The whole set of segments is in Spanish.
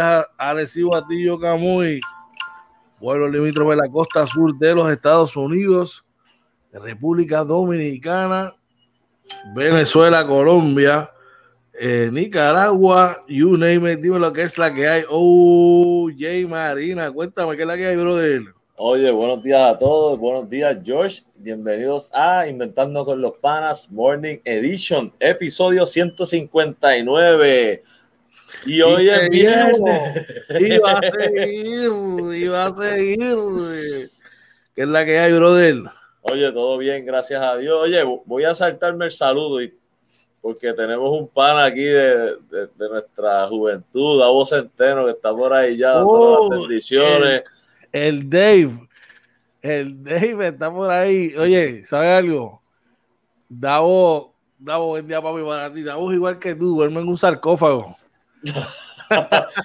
Días, Arecibo Atillo Camuy. Vuelo limítrofe de la costa sur de los Estados Unidos, República Dominicana, Venezuela, Colombia, eh, Nicaragua, you name it, dime lo que es la que hay. Oh, Jay Marina, cuéntame qué es la que hay, brother. Oye, buenos días a todos, buenos días George, bienvenidos a Inventando con los Panas Morning Edition, episodio 159. Y hoy es viernes. Y va a seguir, y va a seguir. ¿Qué es la que hay, brother? Oye, todo bien, gracias a Dios. Oye, voy a saltarme el saludo y, porque tenemos un pan aquí de, de, de nuestra juventud, Davo Centeno, que está por ahí ya dando Oh, las bendiciones. El Dave, el Dave está por ahí. Oye, ¿sabes algo? Davo, Davo, buen día, papi, para ti. Davo es igual que tú, duerme en un sarcófago.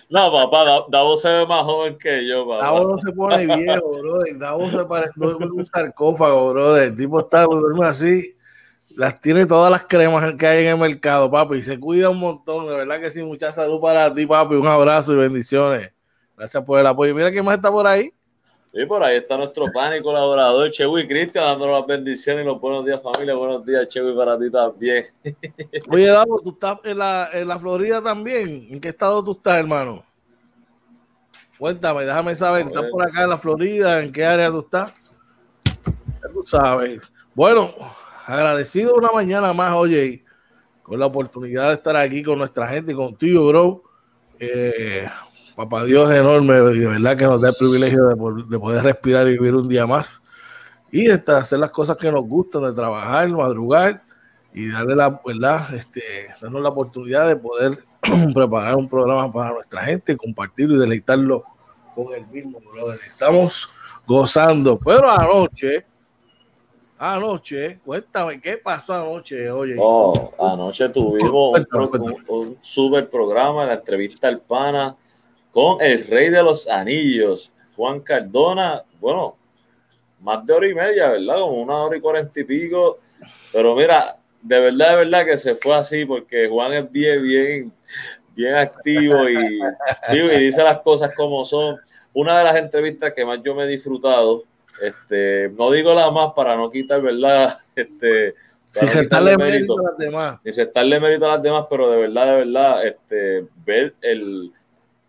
No, papá, Da- Davo se ve más joven que yo, papá. Davo no se pone viejo, bro. Davo se parece un sarcófago, bro. El tipo está, duerme así. Las tiene todas las cremas que hay en el mercado, papi. Y se cuida un montón. De verdad que sí, mucha salud para ti, papi. Un abrazo y bendiciones. Gracias por el apoyo. Mira quién más está por ahí. Y por ahí está nuestro pan y colaborador, Chewy Cristian, dándonos las bendiciones y los buenos días, familia. Buenos días, Chewy, para ti también. Oye, Davo, tú estás en la, en la Florida también. ¿En qué estado tú estás, hermano? Cuéntame, déjame saber. ¿Estás por acá en la Florida? ¿En qué área tú estás? Ya tú sabes. Bueno, agradecido una mañana más, oye, con la oportunidad de estar aquí con nuestra gente y contigo, bro. Eh, papá Dios es enorme, y de verdad que nos da el privilegio de, de poder respirar y vivir un día más. Y de hacer las cosas que nos gustan, de trabajar, madrugar y darle la verdad, este, darnos la oportunidad de poder preparar un programa para nuestra gente, compartirlo y deleitarlo con el mismo, brother. Estamos gozando, pero anoche, anoche, cuéntame qué pasó anoche, oye. Oh, anoche tuvimos cuéntame. un- un super programa, la entrevista al pana con el rey de los anillos, Juan Cardona. Bueno, más de hora y media, ¿verdad? Como una hora y cuarenta y pico. Pero mira, de verdad, de verdad que se fue así porque Juan es bien, bien, bien activo y, y dice las cosas como son. Una de las entrevistas que más yo me he disfrutado, este, no digo la más para no quitar, ¿verdad? Este, Sin restarle quitarle mérito a las demás. ni restarle mérito a las demás, pero de verdad, de verdad, este, ver el,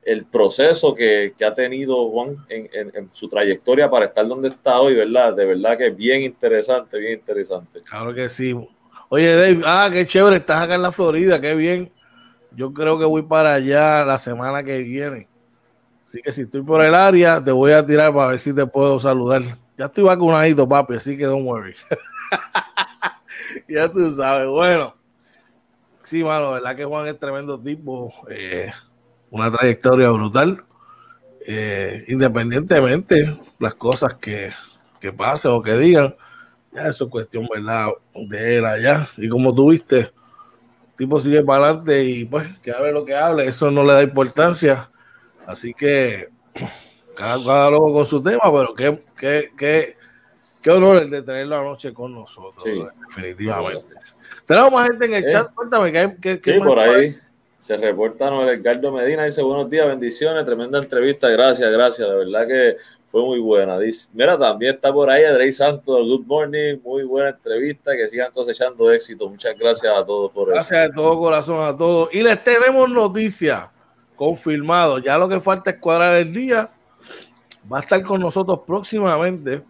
el proceso que, que ha tenido Juan en, en- su trayectoria para estar donde está hoy, ¿verdad? De verdad que es bien interesante, bien interesante. Claro que sí. Oye, Dave, ah, qué chévere, estás acá en la Florida, qué bien. Yo creo que voy para allá la semana que viene. Así que si estoy por el área, te voy a tirar para ver si te puedo saludar. Ya estoy vacunadito, papi, así que don't worry. ya tú sabes. Bueno, sí, mano, verdad que Juan es tremendo tipo. eh, una trayectoria brutal. Eh, independientemente las cosas que, que pasen o que digan, ya eso es cuestión, ¿verdad? De él allá. Y como tú viste, el tipo sigue para adelante y pues que hable lo que hable, eso no le da importancia. Así que cada, cada loco con su tema, pero qué, qué, qué, qué honor el de tenerlo anoche con nosotros, Sí. definitivamente. Tenemos más gente en el Eh. chat, cuéntame qué, qué, qué Sí, por hay? Se reporta Noel Edgardo Medina, dice buenos días, bendiciones, tremenda entrevista, gracias, gracias, de verdad que fue muy buena. Dice, mira, también está por ahí Adrey Santos, Good Morning, muy buena entrevista, que sigan cosechando éxito. Muchas gracias a todos por eso. Gracias de todo corazón a todos. Y les tenemos noticias confirmado. Ya lo que falta es cuadrar el día. Va a estar con nosotros próximamente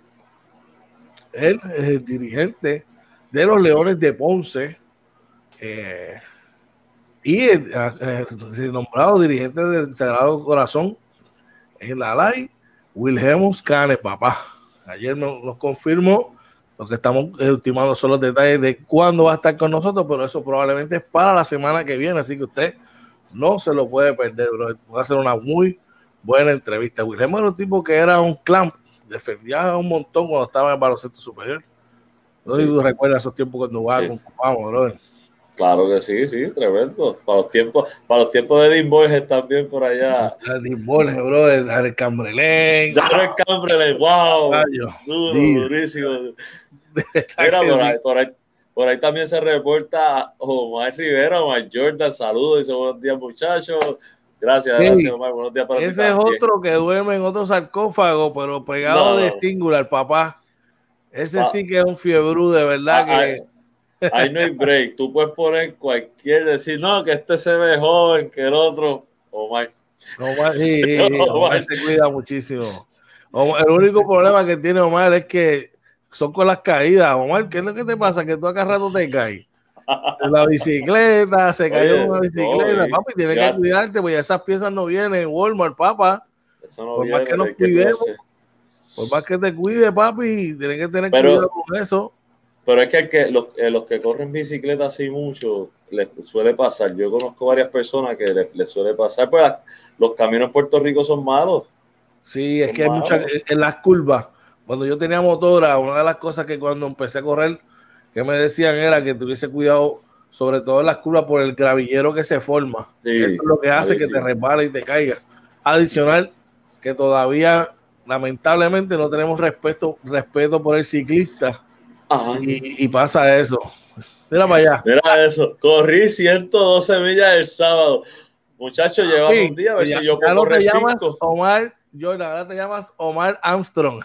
el, eh, dirigente de los Leones de Ponce eh, y el, eh, eh, nombrado dirigente del Sagrado Corazón en la LAI, Wilhelmus Cane, papá. Ayer nos, nos confirmó lo que estamos ultimando son los detalles de cuándo va a estar con nosotros, pero eso probablemente es para la semana que viene, así que usted no se lo puede perder, bro. Va a ser una muy buena entrevista. Wilhelm era un tipo que era un clamp, defendía un montón cuando estaba en el baloncesto superior. No sé Sí. si tú recuerdas esos tiempos cuando jugaba Sí. bro. Claro que sí, sí, tremendo. Para los tiempos, para los tiempos de Dean Borges también por allá. Dean Borges, bro, el Cambrelén. Darren Cambreley, wow. Duro, durísimo. Mira, por ahí, por ahí, Por ahí también se reporta Omar Rivera, Omar Jordan, saludos, dice buenos días muchachos. Gracias, gracias Omar, buenos días para Ese es otro que duerme en otro sarcófago, pero pegado de singular, papá. Ese ah. sí que es un fiebrú, de verdad ah, que... Ahí no hay break. Tú puedes poner cualquier, decir, no, que este se ve joven, que el otro. Omar. Omar, sí, Omar se cuida muchísimo. el único problema que tiene Omar es que son con las caídas. Omar, ¿qué es lo que te pasa? Que tú acá rato te caes. La bicicleta, se cayó en una bicicleta, papi, tienes que cuidarte, porque esas piezas no vienen en Walmart, papá. Eso no por más que nos cuidemos, por más que te cuide, papi, tienes que tener cuidado con eso. Pero es que, los, eh, los, que corren bicicleta así mucho, les suele pasar. Yo conozco varias personas que les, suele pasar, pues los caminos en Puerto Rico son malos. Sí, es que hay muchas, en las curvas, cuando yo tenía motora, una de las cosas que cuando empecé a correr, que me decían era que tuviese cuidado, sobre todo en las curvas, por el gravillero que se forma. Eso es lo que hace que te resbale y te caiga. Adicional, que todavía, lamentablemente, no tenemos respeto, respeto por el ciclista y, pasa eso. Mira para allá. Mira eso. Corrí 112 millas el sábado. Muchachos, llevamos un día a ver si yo puedo correr cinco. Omar, yo la verdad te llamas Omar Armstrong.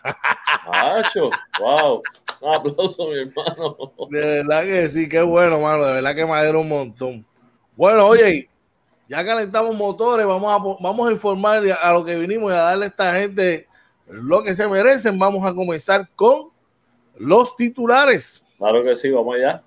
Macho, wow. Un aplauso, mi hermano. De verdad que sí, qué bueno, mano. De verdad que me alegra un montón. Bueno, oye, ya calentamos motores, vamos a, vamos a informar a lo que vinimos y a darle a esta gente lo que se merecen. Vamos a comenzar con los titulares. Claro que sí, vamos allá.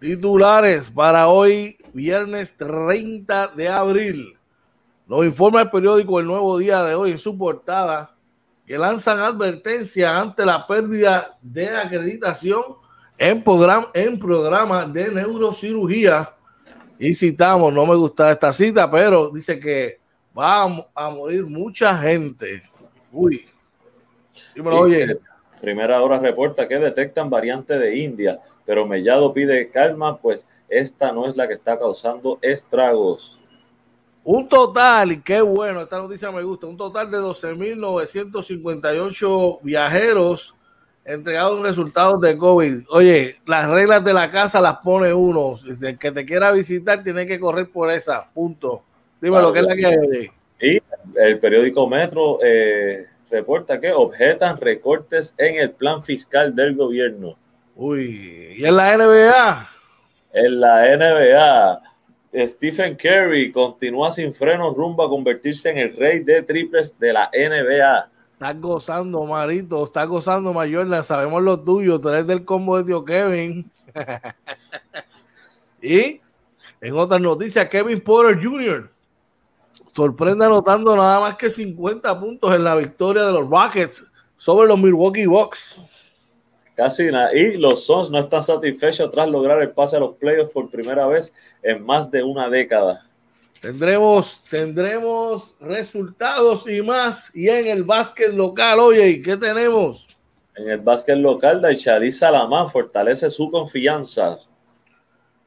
Titulares para hoy, viernes 30 de abril. Nos informa el periódico El Nuevo Día de hoy en su portada que lanzan advertencia ante la pérdida de acreditación en programa, en programa de neurocirugía. Y citamos, no me gusta esta cita, pero dice que va a, morir mucha gente. Uy. oye. Primera hora reporta que detectan variante de India, pero Mellado pide calma, pues esta no es la que está causando estragos. Un total, y qué bueno, esta noticia me gusta, un total de 12.958 viajeros entregados resultados de COVID. Oye, las reglas de la casa las pone uno. El que te quiera visitar tiene que correr por esa, punto. Dime lo que es la que hay. Y el periódico Metro eh, reporta que objetan recortes en el plan fiscal del gobierno. Uy, ¿y en la NBA? En la NBA Stephen Curry continúa sin frenos rumbo a convertirse en el rey de triples de la NBA. Estás gozando, Marito, estás gozando, Mayorna. Sabemos lo tuyo, tú eres del combo de tío Kevin. y en otras noticias, Kevin Porter Jr. sorprende anotando nada más que 50 puntos en la victoria de los Rockets sobre los Milwaukee Bucks. Casi nada. Y los Suns no están satisfechos tras lograr el pase a los playoffs por primera vez en más de una década. Tendremos, tendremos resultados y más. Y en el básquet local, oye, ¿qué tenemos? En el básquet local, Daichadí Salamán fortalece su confianza.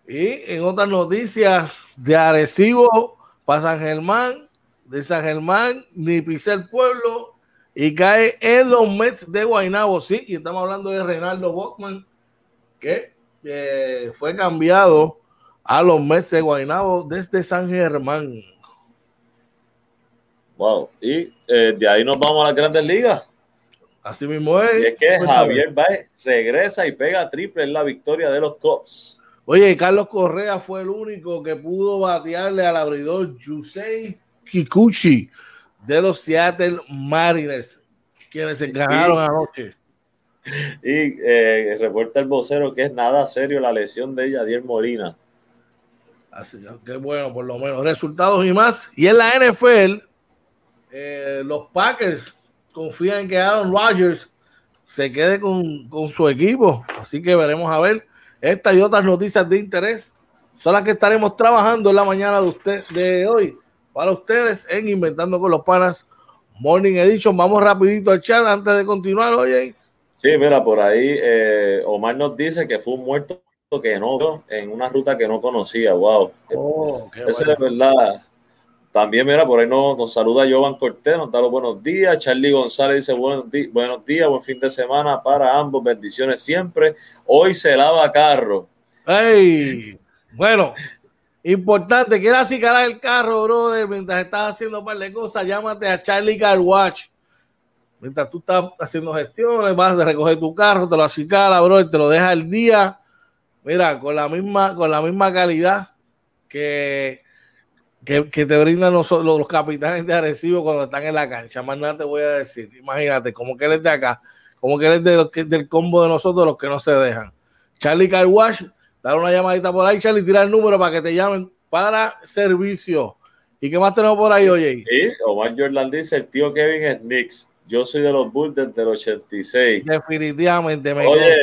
Y en otras noticias, de Arecibo para San Germán, de San Germán, ni pisé el pueblo, y cae en los Mets de Guaynabo, sí, y estamos hablando de Reinaldo Bockman, que fue cambiado a los Mets de Guaynabo desde San Germán. Wow, y eh, de ahí nos vamos a las grandes ligas. Así mismo es. Y es que Javier Baez regresa y pega triple en la victoria de los Cubs. Oye, Carlos Correa fue el único que pudo batearle al abridor Yusei Kikuchi de los Seattle Mariners, quienes se ganaron anoche. Y eh, reporta el vocero que es nada serio la lesión de Yadier Molina. Así que bueno, por lo menos resultados y más. Y en la NFL, eh, los Packers confían en que Aaron Rodgers se quede con, con, su equipo. Así que veremos a ver estas y otras noticias de interés. Son las que estaremos trabajando en la mañana de usted de hoy para ustedes en Inventando con los Panas Morning Edition. Vamos rapidito al chat antes de continuar, oye. Sí, mira, por ahí eh, Omar nos dice que fue un muerto que no en una ruta que no conocía. Wow. Oh, Eso es verdad. También, mira, por ahí nos, nos saluda Jovan Cortés, nos da los buenos días. Charlie González dice buenos, buenos días, buen fin de semana para ambos, bendiciones siempre. Hoy se lava carro. ¡Ey! Bueno, importante, quieras acicalar el carro, brother, mientras estás haciendo un par de cosas, llámate a Charlie Car Watch. Mientras tú estás haciendo gestiones, vas a recoger tu carro, te lo acicala, brother, te lo deja el día. Mira, con la misma, con la misma calidad que que, te brindan los, los, capitanes de Arecibo cuando están en la cancha. Más nada te voy a decir. Imagínate, como que él es de acá, como que él es de del combo de nosotros, los que no se dejan. Charlie Carwash, dale una llamadita por ahí, Charlie, tira el número para que te llamen para servicio. ¿Y qué más tenemos por ahí, oye? Sí, Omar Jordan dice, el tío Kevin es Knicks. Yo soy de los Bulls desde el 86. Definitivamente me Oye,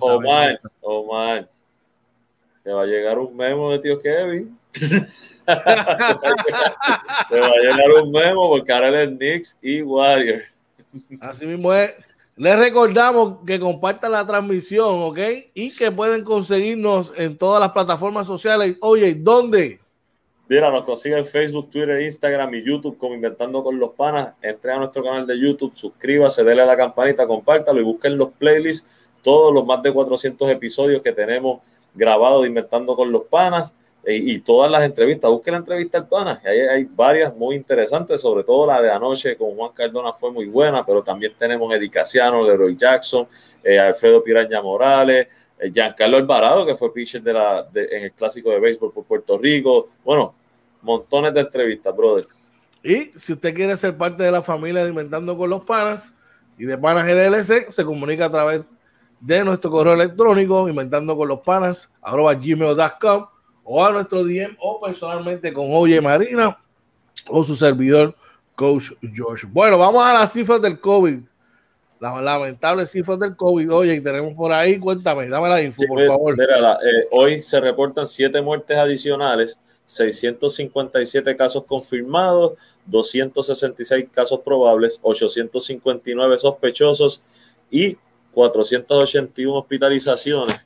Omar, Omar, te va a llegar un memo de tío Kevin. Te va a llegar un memo porque ahora es Knicks y Warriors. Así mismo es. Les recordamos que compartan la transmisión, ¿ok? Y que pueden conseguirnos en todas las plataformas sociales. Oye, ¿dónde? Mira, nos consiguen en Facebook, Twitter, Instagram y YouTube como Inventando con los Panas. Entre a nuestro canal de YouTube, suscríbase, denle a la campanita, compártalo y busquen los playlists, todos los más de 400 episodios que tenemos grabados de Inventando con los Panas y, todas las entrevistas. Busquen la entrevista al pana, hay, hay varias muy interesantes, sobre todo la de anoche con Juan Cardona fue muy buena, pero también tenemos Eddie Casiano, Leroy Jackson, eh, Alfredo Piraña Morales, eh, Giancarlo Alvarado, que fue pitcher de la, en el clásico de béisbol por Puerto Rico. Bueno, montones de entrevistas, brother. Y si usted quiere ser parte de la familia de Inventando con los Panas y de Panas LLC, se comunica a través de nuestro correo electrónico, inventando con los panas, arroba gmail.com o a nuestro DM o personalmente con Oye Marina o su servidor, Coach George. Bueno, vamos a las cifras del COVID. Las lamentables cifras del COVID. Oye, tenemos por ahí, cuéntame, dame la info, por favor. Eh, hoy se reportan siete muertes adicionales, 657 casos confirmados, 266 casos probables, 859 sospechosos y 481 hospitalizaciones.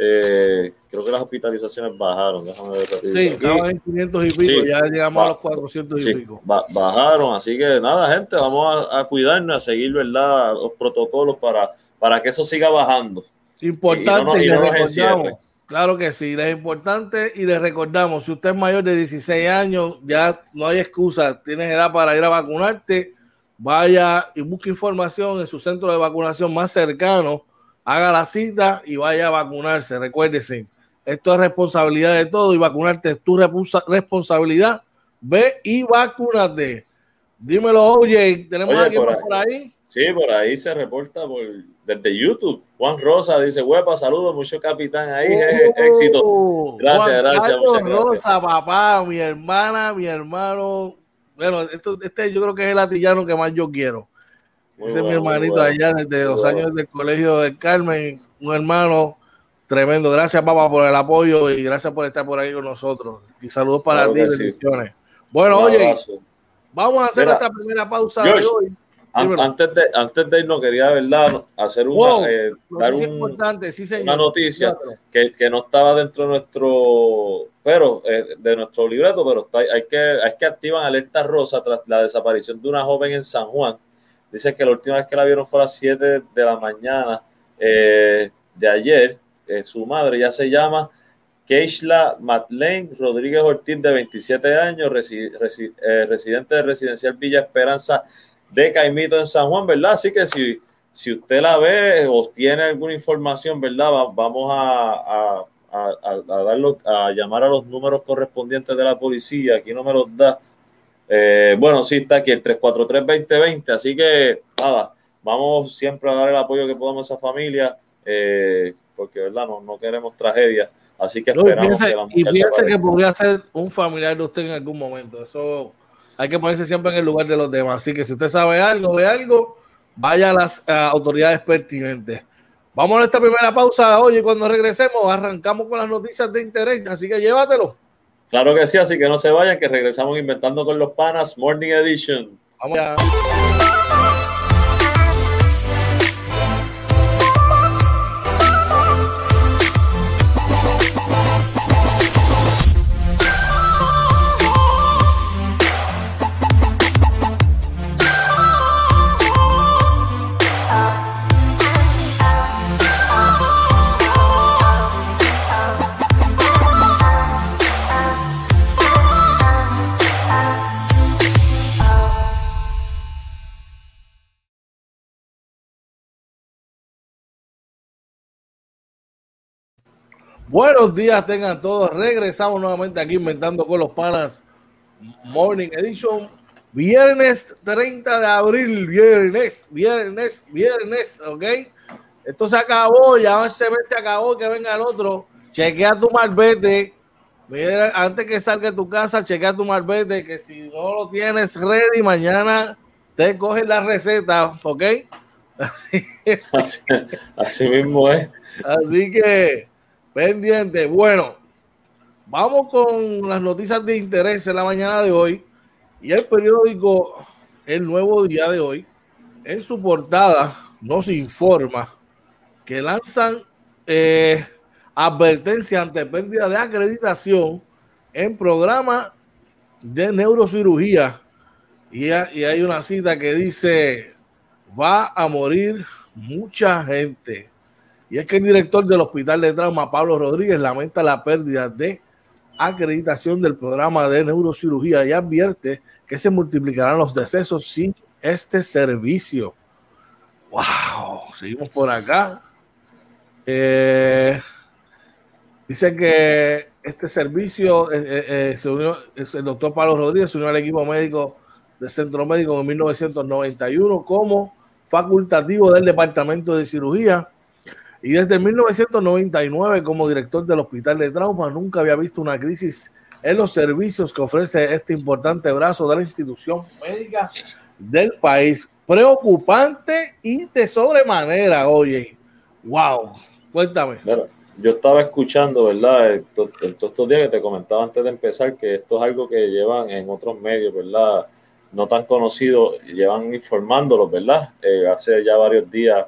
Eh, creo que las hospitalizaciones bajaron. Déjame ver. Sí, estaban en 500 y pico, ya llegamos a los 400 y pico. bajaron, así que nada, gente, vamos a, cuidarnos, a seguir ¿verdad? los protocolos para, para que eso siga bajando. Importante, claro que sí, es importante y les recordamos, si usted es mayor de 16 años, ya no hay excusa, tienes edad para ir a vacunarte, vaya y busque información en su centro de vacunación más cercano haga la cita y vaya a vacunarse. Recuérdese, esto es responsabilidad de todo y vacunarte es tu responsabilidad. Ve y vacúnate. Dímelo, oye, ¿tenemos alguien por ahí? Sí, por ahí se reporta por, desde YouTube. Juan Rosa dice, huepa, saludos, mucho capitán ahí, oh, éxito. Gracias, gracias. Juan Rosa, papá, mi hermana, mi hermano. Bueno, esto, este yo creo que es el atillano que más yo quiero. Ese es mi hermanito allá desde los años del colegio del Carmen, un hermano tremendo. Gracias, papá, por el apoyo y gracias por estar por ahí con nosotros. Y saludos para ti, bendiciones. Bueno, oye, vamos a hacer nuestra primera pausa de hoy. Antes de, antes de irnos, quería ¿verdad? hacer una, eh, dar una noticia que, que, no estaba dentro de nuestro, pero eh, de nuestro libreto, pero está, hay que, hay que activar alerta rosa tras la desaparición de una joven en San Juan Dice que la última vez que la vieron fue a las 7 de la mañana eh, de ayer. Eh, su madre ya se llama Keishla Matlain Rodríguez Ortiz, de 27 años, eh, residente de Residencial Villa Esperanza de Caimito en San Juan, ¿verdad? Así que si, si usted la ve o tiene alguna información, ¿verdad? vamos a, darlo, a llamar a los números correspondientes de la policía. Aquí no me los da eh, bueno, sí, está aquí el 343-2020, así que nada, vamos siempre a dar el apoyo que podamos a esa familia, eh, porque verdad no, no queremos tragedia, así que esperamos que la Y piense que podría ser un familiar de usted en algún momento, eso hay que ponerse siempre en el lugar de los demás, así que si usted sabe algo, ve algo, vaya a las autoridades pertinentes. Vamos a esta primera pausa, oye, cuando regresemos arrancamos con las noticias de interés, así que llévatelo. Claro que sí, así que no se vayan, que regresamos inventando con los panas, Morning Edition. Vamos Buenos días, tengan todos. Regresamos nuevamente aquí inventando con los panas Morning Edition. Viernes 30 de abril, viernes, viernes, viernes, ¿ok? Esto se acabó, ya este mes se acabó, que venga el otro. Chequea tu marbete. Mira, antes que salga de tu casa, chequea tu marbete, que si no lo tienes ready, mañana te coges la receta, ¿ok? Así, así, mismo es. Así que, pendiente. Bueno, vamos con las noticias de interés en la mañana de hoy. Y el periódico El Nuevo Día de hoy, en su portada, nos informa que lanzan eh, advertencia ante pérdida de acreditación en programa de neurocirugía. Y, hay una cita que dice, va a morir mucha gente. Y es que el director del Hospital de Trauma, Pablo Rodríguez, lamenta la pérdida de acreditación del programa de neurocirugía y advierte que se multiplicarán los decesos sin este servicio. ¡Wow! Seguimos por acá. Eh, dice que este servicio eh, eh, se unió, el doctor Pablo Rodríguez se unió al equipo médico del Centro Médico en 1991 como facultativo del Departamento de Cirugía y desde 1999 como director del Hospital de Trauma nunca había visto una crisis en los servicios que ofrece este importante brazo de la institución médica del país. Preocupante y de sobremanera, oye. Wow, Cuéntame. yo estaba escuchando, ¿verdad? Todos estos días que te comentaba antes de empezar que esto es algo que llevan en otros medios, ¿verdad? No tan conocidos, llevan informándolos, ¿verdad? Eh, hace ya varios días.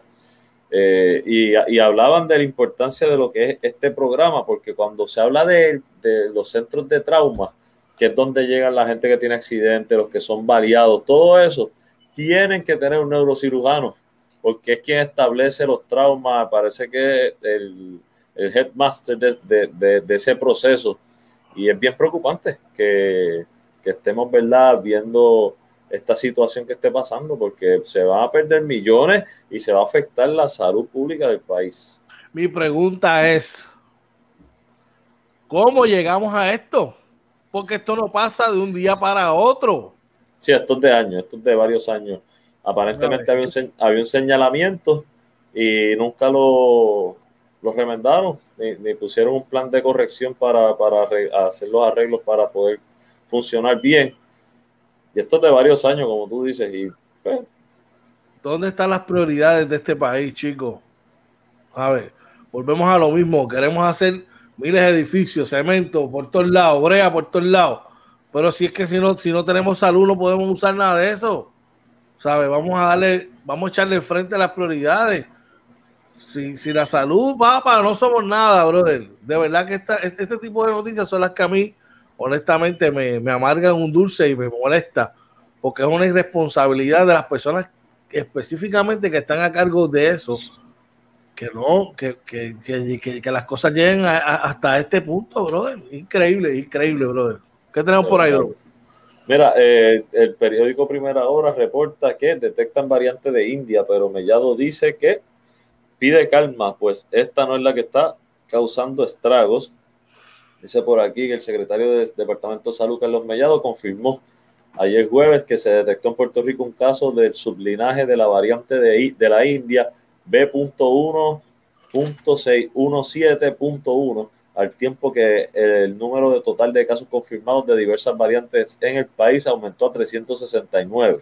Eh, y, hablaban de la importancia de lo que es este programa, porque cuando se habla de, de los centros de trauma, que es donde llegan la gente que tiene accidentes, los que son variados, todo eso, tienen que tener un neurocirujano porque es quien establece los traumas, parece que el, el headmaster de, ese proceso. Y es bien preocupante que, estemos, ¿verdad?, viendo esta situación que esté pasando, porque se van a perder millones y se va a afectar la salud pública del país. Mi pregunta es, ¿cómo llegamos a esto? Porque esto no pasa de un día para otro. Sí, esto es de años, esto es de varios años. Aparentemente había, un, había un señalamiento y nunca lo, lo remendaron ni, pusieron un plan de corrección para, para hacer los arreglos para poder funcionar bien. Y esto es de varios años, como tú dices. Y, pues, ¿Dónde están las prioridades de este país, chicos? A ver, volvemos a lo mismo. Queremos hacer miles de edificios, cemento por todos lados, brea por todos lados. Pero si es que si no, si no tenemos salud, no podemos usar nada de eso. ¿sabes? Vamos a darle, vamos a echarle frente a las prioridades. Si, si la salud va para no somos nada, brother. De verdad que este, este tipo de noticias son las que a mí, honestamente, me, me amargan un dulce y me molesta, porque es una irresponsabilidad de las personas específicamente que están a cargo de eso, que no, que, que, que, que las cosas lleguen hasta este punto, brother. Increíble, increíble, brother. ¿Qué tenemos por ahí, brother? Mira, eh, el periódico Primera Hora reporta que detectan variantes de India, pero Mellado dice que pide calma, pues esta no es la que está causando estragos. Dice por aquí que el secretario del Departamento de Salud, Carlos Mellado, confirmó ayer jueves que se detectó en Puerto Rico un caso del sublinaje de la variante de, de la India B.1.617.1 al tiempo que el número de total de casos confirmados de diversas variantes en el país aumentó a 369.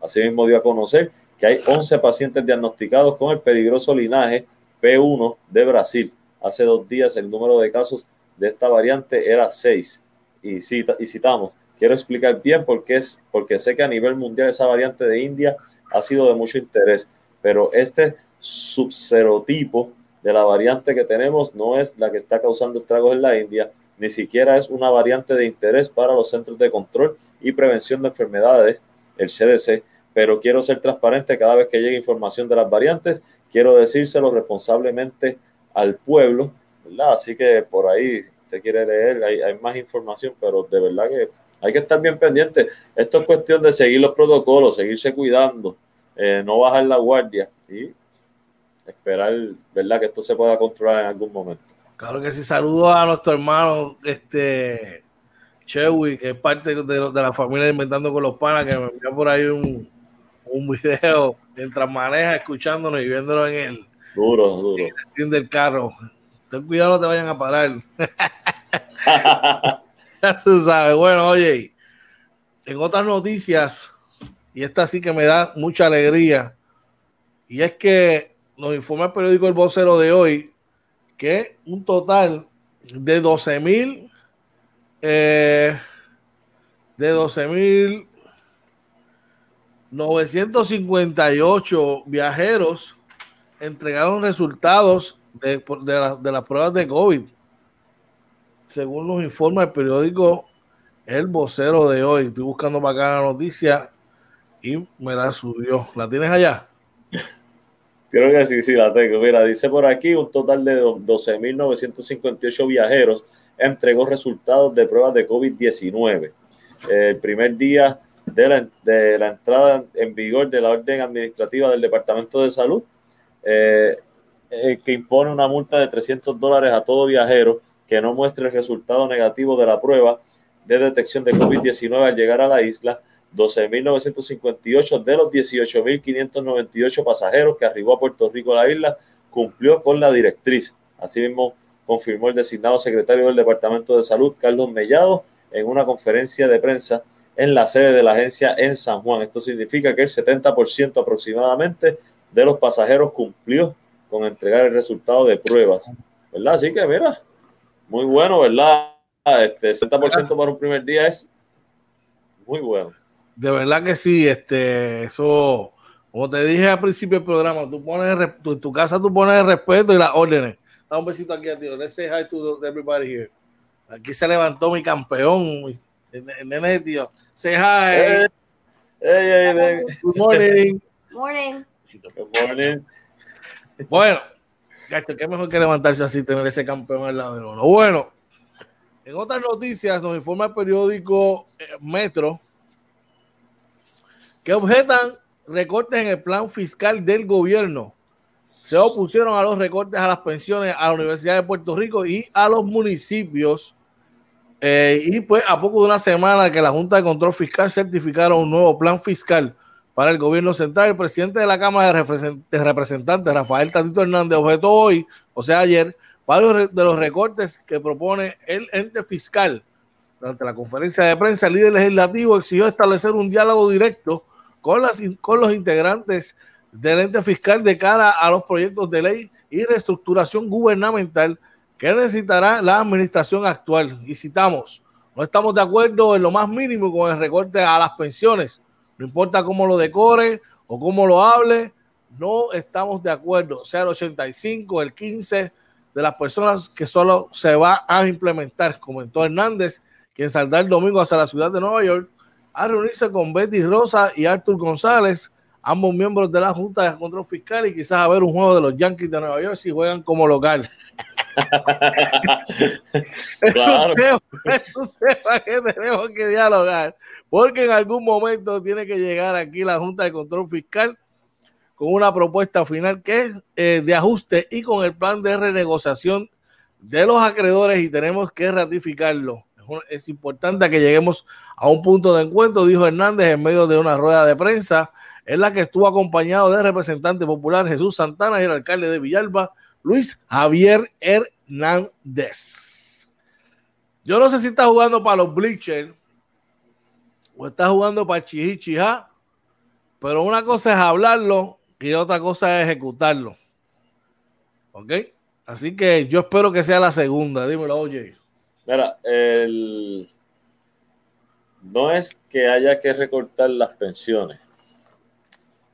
Asimismo dio a conocer que hay 11 pacientes diagnosticados con el peligroso linaje P1 de Brasil. Hace dos días el número de casos de esta variante era 6. Y, cita, y citamos, quiero explicar bien por qué es, porque sé que a nivel mundial esa variante de India ha sido de mucho interés, pero este subserotipo de la variante que tenemos no es la que está causando estragos en la India, ni siquiera es una variante de interés para los Centros de Control y Prevención de Enfermedades, el CDC, pero quiero ser transparente cada vez que llegue información de las variantes, quiero decírselo responsablemente al pueblo, ¿verdad? Así que por ahí usted quiere leer, hay, hay más información, pero de verdad que hay que estar bien pendiente. Esto es cuestión de seguir los protocolos, seguirse cuidando, eh, no bajar la guardia y esperar, ¿verdad? Que esto se pueda controlar en algún momento. Claro que sí, saludo a nuestro hermano este Chewy, que es parte de, la familia Inventando con los Panas, que me envió por ahí un, un video mientras maneja, escuchándonos y viéndolo en el, duro, duro. En del carro. Ten cuidado, no te vayan a parar. ya tú sabes. Bueno, oye, en otras noticias, y esta sí que me da mucha alegría, y es que nos informa el periódico El Vocero de hoy que un total de 12 mil eh, de 12 mil 958 viajeros entregaron resultados de, de, las pruebas de COVID. Según nos informa el periódico El Vocero de hoy. Estoy buscando para acá la noticia y me la subió. ¿La tienes allá? Creo que sí, sí la tengo. Mira, dice por aquí un total de 12.958 viajeros entregó resultados de pruebas de COVID-19. El primer día de la, de la, entrada en vigor de la orden administrativa del Departamento de Salud, eh, eh, que impone una multa de 300 dólares a todo viajero que no muestre el resultado negativo de la prueba de detección de COVID-19 al llegar a la isla 12.958 de los 18.598 pasajeros que arribó a Puerto Rico a la isla cumplió con la directriz. Asimismo, confirmó el designado secretario del Departamento de Salud, Carlos Mellado, en una conferencia de prensa en la sede de la agencia en San Juan. Esto significa que el 70% aproximadamente de los pasajeros cumplió con entregar el resultado de pruebas. ¿Verdad? Así que, mira, muy bueno, ¿verdad? Este 70% para un primer día es muy bueno. De verdad que sí, este, eso, como te dije al principio del programa, tú pones en tu casa tú pones el respeto y las órdenes. Da un besito aquí a ti. Let's say hi to everybody here. Aquí se levantó mi campeón, el, nene, tío. Say hi. Hey, hey, Good morning. Morning. Good morning. Bueno, gacho, qué mejor que levantarse así, tener ese campeón al lado de uno. Bueno, en otras noticias nos informa el periódico eh, Metro que objetan recortes en el plan fiscal del gobierno. Se opusieron a los recortes a las pensiones a la Universidad de Puerto Rico y a los municipios. Eh, y pues a poco de una semana que la Junta de Control Fiscal certificaron un nuevo plan fiscal para el gobierno central, el presidente de la Cámara de Representantes, Rafael Tatito Hernández, objetó hoy, o sea ayer, varios de los recortes que propone el ente fiscal. Durante la conferencia de prensa, el líder legislativo exigió establecer un diálogo directo con, las, con los integrantes del ente fiscal de cara a los proyectos de ley y reestructuración gubernamental que necesitará la administración actual. Y citamos, no estamos de acuerdo en lo más mínimo con el recorte a las pensiones. No importa cómo lo decore o cómo lo hable, no estamos de acuerdo. Sea el 85, el 15 de las personas que solo se va a implementar, comentó Hernández, quien saldrá el domingo hacia la ciudad de Nueva York a reunirse con Betty Rosa y Arthur González, ambos miembros de la Junta de Control Fiscal, y quizás a ver un juego de los Yankees de Nueva York si juegan como local. claro. es, un tema, que tenemos que dialogar, porque en algún momento tiene que llegar aquí la Junta de Control Fiscal con una propuesta final que es eh, de ajuste y con el plan de renegociación de los acreedores y tenemos que ratificarlo es importante que lleguemos a un punto de encuentro, dijo Hernández en medio de una rueda de prensa en la que estuvo acompañado del representante popular Jesús Santana y el alcalde de Villalba, Luis Javier Hernández. Yo no sé si está jugando para los Bleachers o está jugando para Chihichija, pero una cosa es hablarlo y otra cosa es ejecutarlo. ¿Ok? Así que yo espero que sea la segunda. Dímelo, oye. Mira, no es que haya que recortar las pensiones,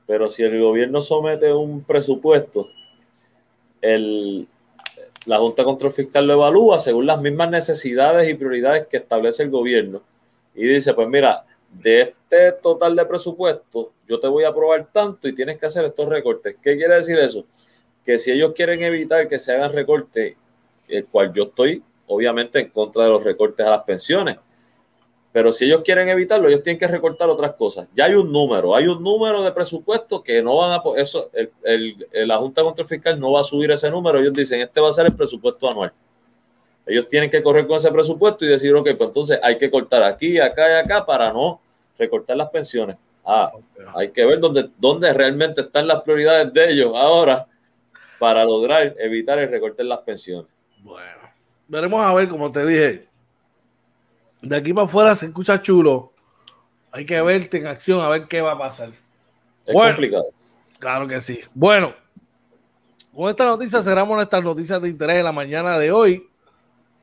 pero si el gobierno somete un presupuesto, el, la Junta de Control Fiscal lo evalúa según las mismas necesidades y prioridades que establece el gobierno y dice, pues mira, de este total de presupuesto, yo te voy a aprobar tanto y tienes que hacer estos recortes. ¿Qué quiere decir eso? Que si ellos quieren evitar que se hagan recortes, el cual yo estoy obviamente en contra de los recortes a las pensiones. Pero si ellos quieren evitarlo, ellos tienen que recortar otras cosas. Ya hay un número, hay un número de presupuesto que no van a, eso, la Junta Control Fiscal no va a subir ese número. Ellos dicen, este va a ser el presupuesto anual. ellos tienen que correr con ese presupuesto y decir, ok, pues entonces hay que cortar aquí, acá y acá para no recortar las pensiones. Ah, hay que ver dónde, dónde realmente están las prioridades de ellos ahora para lograr evitar el recorte en las pensiones. Bueno, veremos a ver, como te dije, de aquí para afuera se escucha chulo. Hay que verte en acción a ver qué va a pasar. Es complicado. Claro que sí. Bueno, con esta noticia cerramos nuestras noticias de interés de la mañana de hoy.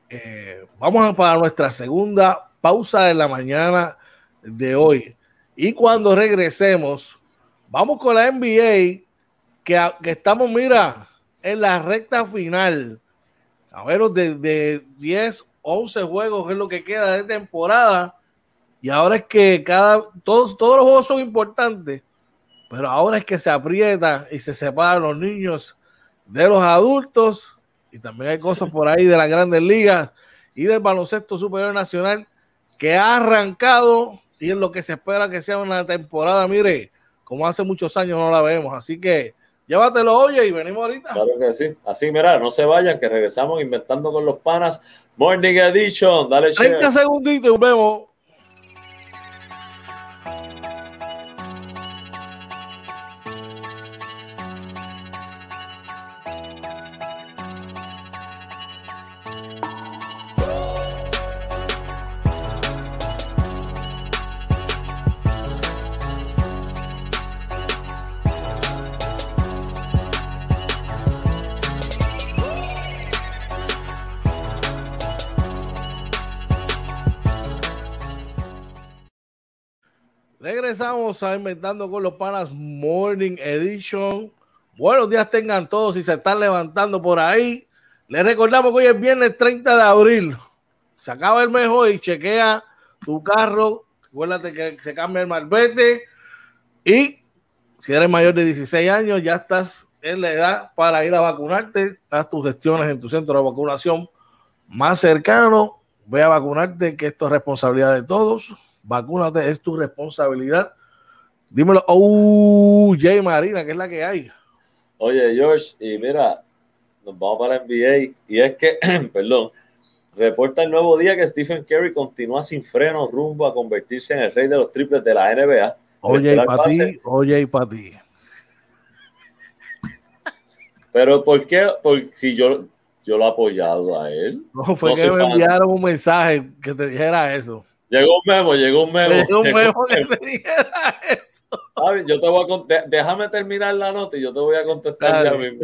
Eh, vamos a para nuestra segunda pausa de la mañana de hoy. Y cuando regresemos, vamos con la NBA, que, que estamos, mira, en la recta final. A menos de, de 10, 11 juegos es lo que queda de temporada. Y ahora es que cada, todos, todos los juegos son importantes, pero ahora es que se aprieta y se separan los niños de los adultos. Y también hay cosas por ahí de las grandes ligas y del baloncesto superior nacional que ha arrancado y es lo que se espera que sea una temporada, mire, como hace muchos años no la vemos. Así que llévatelo, oye, y venimos ahorita. Claro que sí. Así, mira, no se vayan, que regresamos inventando con los panas. Morning Edition, dale 30 segunditos y vemos. Regresamos a Inventando con los Panas Morning Edition. Buenos días tengan todos y se están levantando por ahí. Les recordamos que hoy es viernes 30 de abril. Se acaba el mes hoy, chequea tu carro. Acuérdate que se cambia el malvete. Y si eres mayor de 16 años, ya estás en la edad para ir a vacunarte. Haz tus gestiones en tu centro de vacunación más cercano. Ve a vacunarte, que esto es responsabilidad de todos vacúnate, es tu responsabilidad. Dímelo, oh, Jay Marina, que es la que hay. Oye, George, y mira, nos vamos para la NBA, y es que, perdón, reporta el nuevo día que Stephen Curry continúa sin freno rumbo a convertirse en el rey de los triples de la NBA. Oye, y para ti, oye, y para ti. Pero ¿por qué? Porque si yo, yo lo he apoyado a él. No, fue que me enviaron un mensaje que te dijera eso. Llegó un memo, llegó un memo. Llegó un memo que te dijera eso. yo te voy a déjame terminar la nota y yo te voy a contestar ya mismo.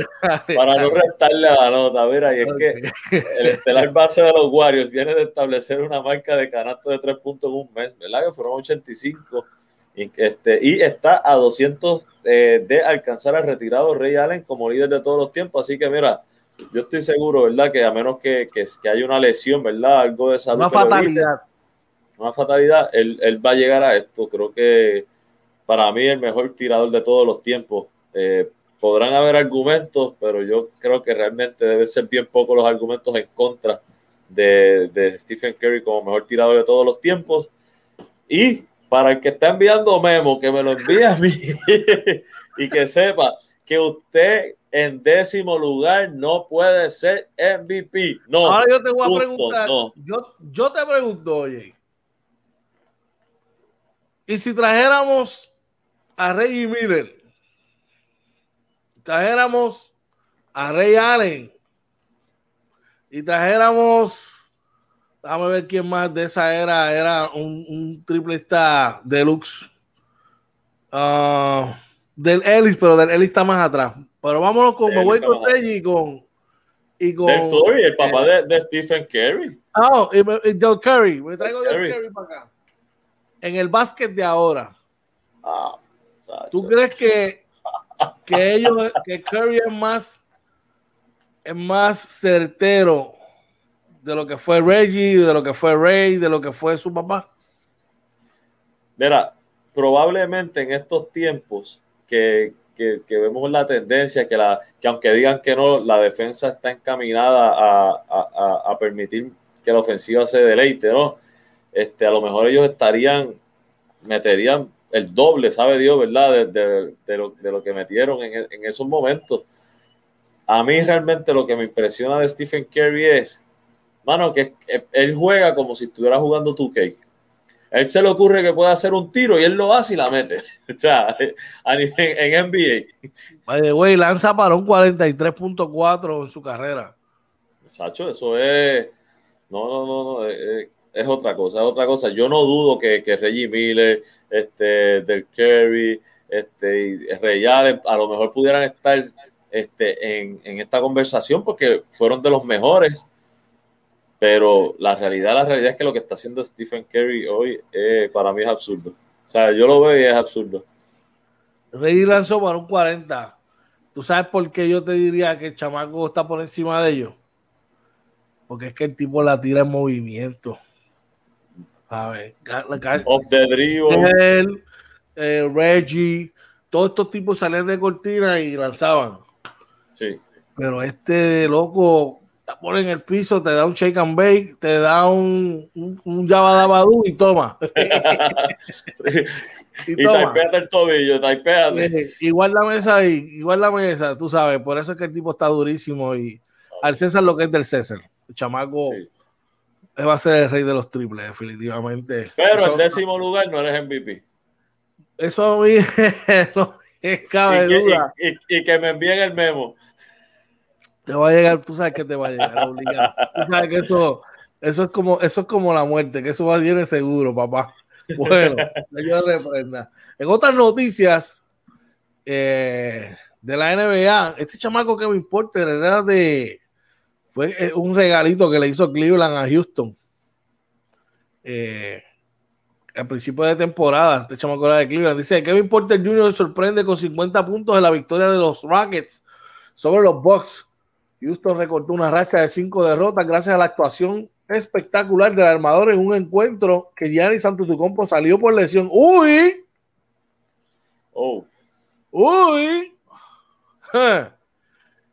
para no restarle a la nota. Mira, y es que el estelar base de los Warriors viene de establecer una marca de canasto de tres puntos en un mes, ¿verdad? Que fueron 85. Y, este, y está a 200 eh, de alcanzar al retirado Rey Allen como líder de todos los tiempos. Así que, mira, yo estoy seguro, ¿verdad? Que a menos que, que, que haya una lesión, ¿verdad? Algo de salud. Una fatalidad una fatalidad, él, va a llegar a esto. Creo que para mí el mejor tirador de todos los tiempos. Eh, podrán haber argumentos, pero yo creo que realmente deben ser bien pocos los argumentos en contra de, Stephen Curry como mejor tirador de todos los tiempos. Y para el que está enviando memo, que me lo envíe a mí y que sepa que usted en décimo lugar no puede ser MVP. No. Ahora yo te voy a preguntar. Yo, yo te pregunto, oye, y si trajéramos a Rey Miller, trajéramos a Rey Allen y trajéramos, déjame ver quién más de esa era, era un, un triplista deluxe uh, del Ellis, pero del Ellis está más atrás. Pero vámonos con, me voy con Reggie y con. Y con Curry, el papá de, de, Stephen Curry. Ah, y, y Del Curry, me traigo Del Curry para acá en el básquet de ahora, ah, ¿tú crees que, que ellos, que Curry es más, es más certero de lo que fue Reggie, de lo que fue Ray, de lo que fue su papá? Mira, probablemente en estos tiempos que, que, vemos la tendencia que, la, que aunque digan que no, la defensa está encaminada a, a, a permitir que la ofensiva se deleite, ¿no? Este, a lo mejor ellos estarían, meterían el doble, sabe Dios, ¿verdad? De, de, lo, de lo, que metieron en, en, esos momentos. A mí realmente lo que me impresiona de Stephen Curry es mano, que él juega como si estuviera jugando 2K. él se le ocurre que puede hacer un tiro y él lo hace y la mete. o sea, en, en NBA. The way, lanza para un 43.4 en su carrera. Sacho, eso es. No, no, no, no. Es, es, otra cosa, es otra cosa. Yo no dudo que, que Reggie Miller, este, Del Curry, este, y Allen, a lo mejor pudieran estar este, en, en, esta conversación porque fueron de los mejores. Pero la realidad, la realidad es que lo que está haciendo Stephen Curry hoy eh, para mí es absurdo. O sea, yo lo veo y es absurdo. Rey lanzó para un 40. ¿Tú sabes por qué yo te diría que el chamaco está por encima de ellos? Porque es que el tipo la tira en movimiento. A ver, Off the Él, eh, Reggie, todos estos tipos salían de cortina y lanzaban. Sí. Pero este loco te pone en el piso, te da un shake and bake, te da un, un, un yabadabadú y toma. y, y taipéate el tobillo, taipéate. igual la mesa ahí, igual la mesa, tú sabes, por eso es que el tipo está durísimo y al César lo que es del César. El chamaco va a ser el rey de los triples, definitivamente. Pero en décimo lugar no eres MVP. Eso a mí no es cabe y que, duda. Y, y, que me envíen el memo. Te va a llegar, tú sabes que te va a llegar, obligado. Tú sabes que eso, eso, es como, eso es como la muerte, que eso va a viene seguro, papá. Bueno, yo reprenda. En otras noticias eh, de la NBA, este chamaco que me importa era de fue eh, un regalito que le hizo Cleveland a Houston. Eh, al principio de temporada, este chamaco de Cleveland dice: Kevin Porter Jr. sorprende con 50 puntos en la victoria de los Rockets sobre los Bucks. Houston recortó una racha de cinco derrotas gracias a la actuación espectacular del armador en un encuentro que Gianni Santutucompo salió por lesión. ¡Uy! Oh. ¡Uy!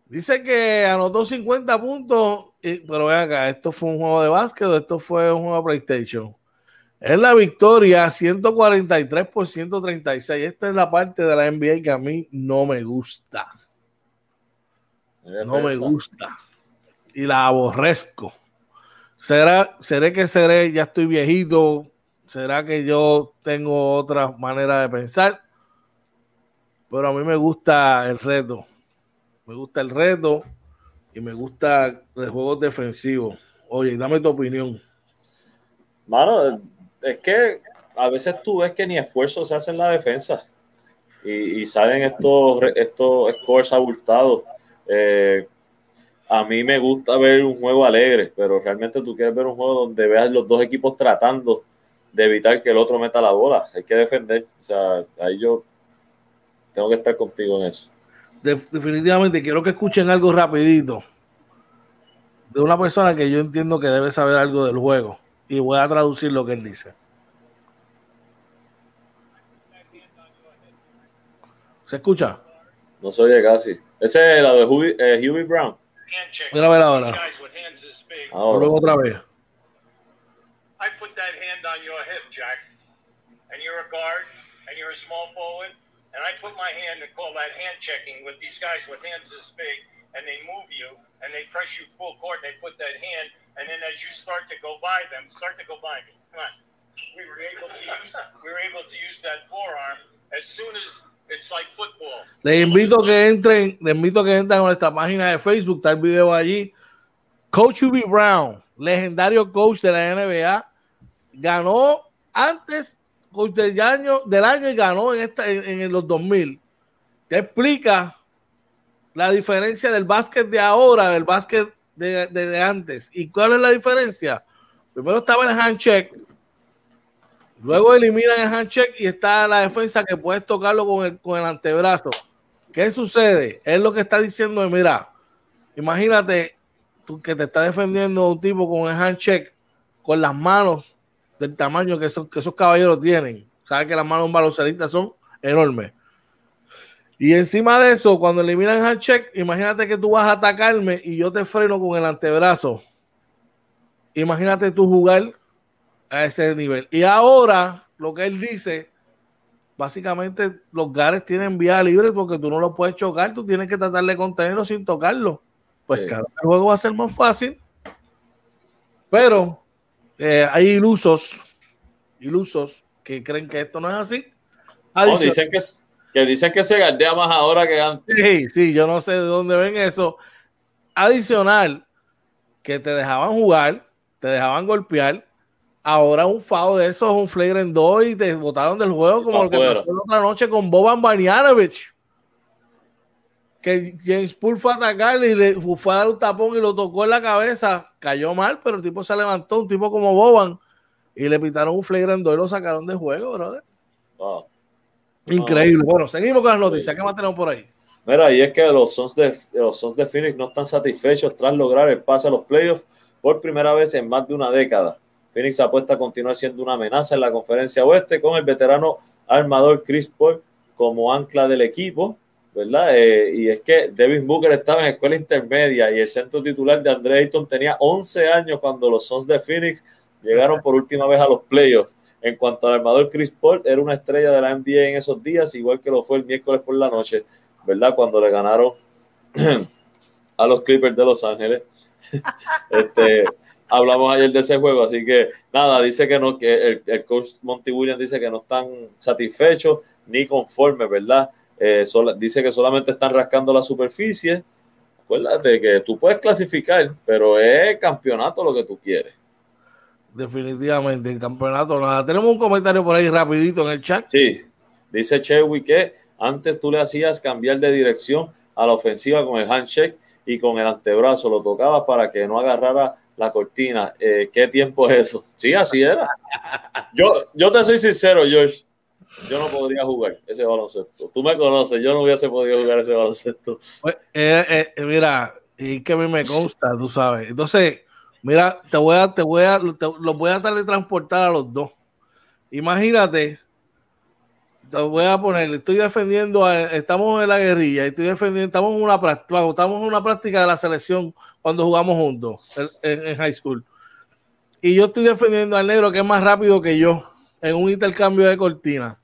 Dice que anotó 50 puntos, pero ven acá, ¿esto fue un juego de básquet o esto fue un juego de PlayStation? Es la victoria 143 por 136. Esta es la parte de la NBA que a mí no me gusta. No me gusta. Y la aborrezco. ¿Será, seré que seré, ya estoy viejito? ¿Será que yo tengo otra manera de pensar? Pero a mí me gusta el reto me gusta el reto y me gusta el juego defensivo. Oye, dame tu opinión. Mano, es que a veces tú ves que ni esfuerzo se hace en la defensa y, y salen estos, estos scores abultados. Eh, a mí me gusta ver un juego alegre, pero realmente tú quieres ver un juego donde veas los dos equipos tratando de evitar que el otro meta la bola. Hay que defender. O sea, ahí yo tengo que estar contigo en eso definitivamente quiero que escuchen algo rapidito de una persona que yo entiendo que debe saber algo del juego y voy a traducir lo que él dice. ¿Se escucha? No se oye casi. Ese es la de Huey, eh, Huey Brown. Mira ver ahora. Ahora otra vez. I put that hand on your hip, Jack. And you're a guard, and you're a small forward, and I put my hand and call that hand checking with these guys with hands this big, and they move you and they press you full court. And they put that hand, and then as you start to go by them, start to go by me. Come on. We were able to use we were able to use that forearm as soon as it's like football. Les invito que entren, les invito que entren a nuestra página de Facebook, está el video allí. Coach Ubi Brown, legendario coach de la NBA, ganó antes coach del año, del año y ganó en, esta, en, en los 2000. Te explica la diferencia del básquet de ahora, del básquet de, de, antes. ¿Y cuál es la diferencia? Primero estaba el handcheck, luego eliminan el handcheck y está la defensa que puedes tocarlo con el, con el antebrazo. ¿Qué sucede? Es lo que está diciendo, mira, imagínate tú que te está defendiendo un tipo con el handcheck, con las manos del tamaño que esos, que esos caballeros tienen. Sabes que las manos baloncelistas son enormes. Y encima de eso, cuando eliminan el check, imagínate que tú vas a atacarme y yo te freno con el antebrazo. Imagínate tú jugar a ese nivel. Y ahora, lo que él dice, básicamente los gares tienen vía libre porque tú no lo puedes chocar, tú tienes que tratar de contenerlo sin tocarlo. Pues sí. cada juego va a ser más fácil. Pero eh, hay ilusos, ilusos que creen que esto no es así. Dicen que, que dicen que se galdea más ahora que antes. Sí, sí, yo no sé de dónde ven eso. Adicional, que te dejaban jugar, te dejaban golpear. Ahora un FAO de esos, un flagrant 2 y te botaron del juego como lo que pasó la otra noche con Boban Banianovich. Que James Poole fue a atacarle y le fue a dar un tapón y lo tocó en la cabeza. Cayó mal, pero el tipo se levantó, un tipo como Boban, y le pitaron un flagrant 2 y lo sacaron de juego, brother. Increíble. Bueno, seguimos con las noticias. ¿Qué más tenemos por ahí? Mira, y es que los Sons de, los Sons de Phoenix no están satisfechos tras lograr el pase a los playoffs por primera vez en más de una década. Phoenix apuesta a continuar siendo una amenaza en la conferencia oeste con el veterano armador Chris Paul como ancla del equipo, ¿verdad? Eh, y es que Devin Booker estaba en escuela intermedia y el centro titular de Andre Ayton tenía 11 años cuando los Sons de Phoenix llegaron por última vez a los playoffs. En cuanto al armador Chris Paul, era una estrella de la NBA en esos días, igual que lo fue el miércoles por la noche, ¿verdad? Cuando le ganaron a los Clippers de Los Ángeles. este, hablamos ayer de ese juego, así que nada, dice que no, que el, coach Monty Williams dice que no están satisfechos ni conformes, ¿verdad? Eh, dice que solamente están rascando la superficie. Acuérdate que tú puedes clasificar, pero es campeonato lo que tú quieres. Definitivamente, el campeonato nada. Tenemos un comentario por ahí rapidito en el chat. Sí, dice Chewy que antes tú le hacías cambiar de dirección a la ofensiva con el handshake y con el antebrazo, lo tocabas para que no agarrara la cortina. Eh, ¿Qué tiempo es eso? Sí, así era. Yo, yo te soy sincero, George. Yo no podría jugar ese baloncesto. Tú me conoces, yo no hubiese podido jugar ese baloncesto. Pues, eh, eh, mira, y que a mí me consta, tú sabes. Entonces, mira, te voy a, te voy a, los voy a teletransportar a los dos. Imagínate te voy a poner, estoy defendiendo, estamos en la guerrilla, estoy defendiendo, estamos en una práctica, estamos en una práctica de la selección cuando jugamos juntos en, high school. Y yo estoy defendiendo al negro que es más rápido que yo en un intercambio de cortina.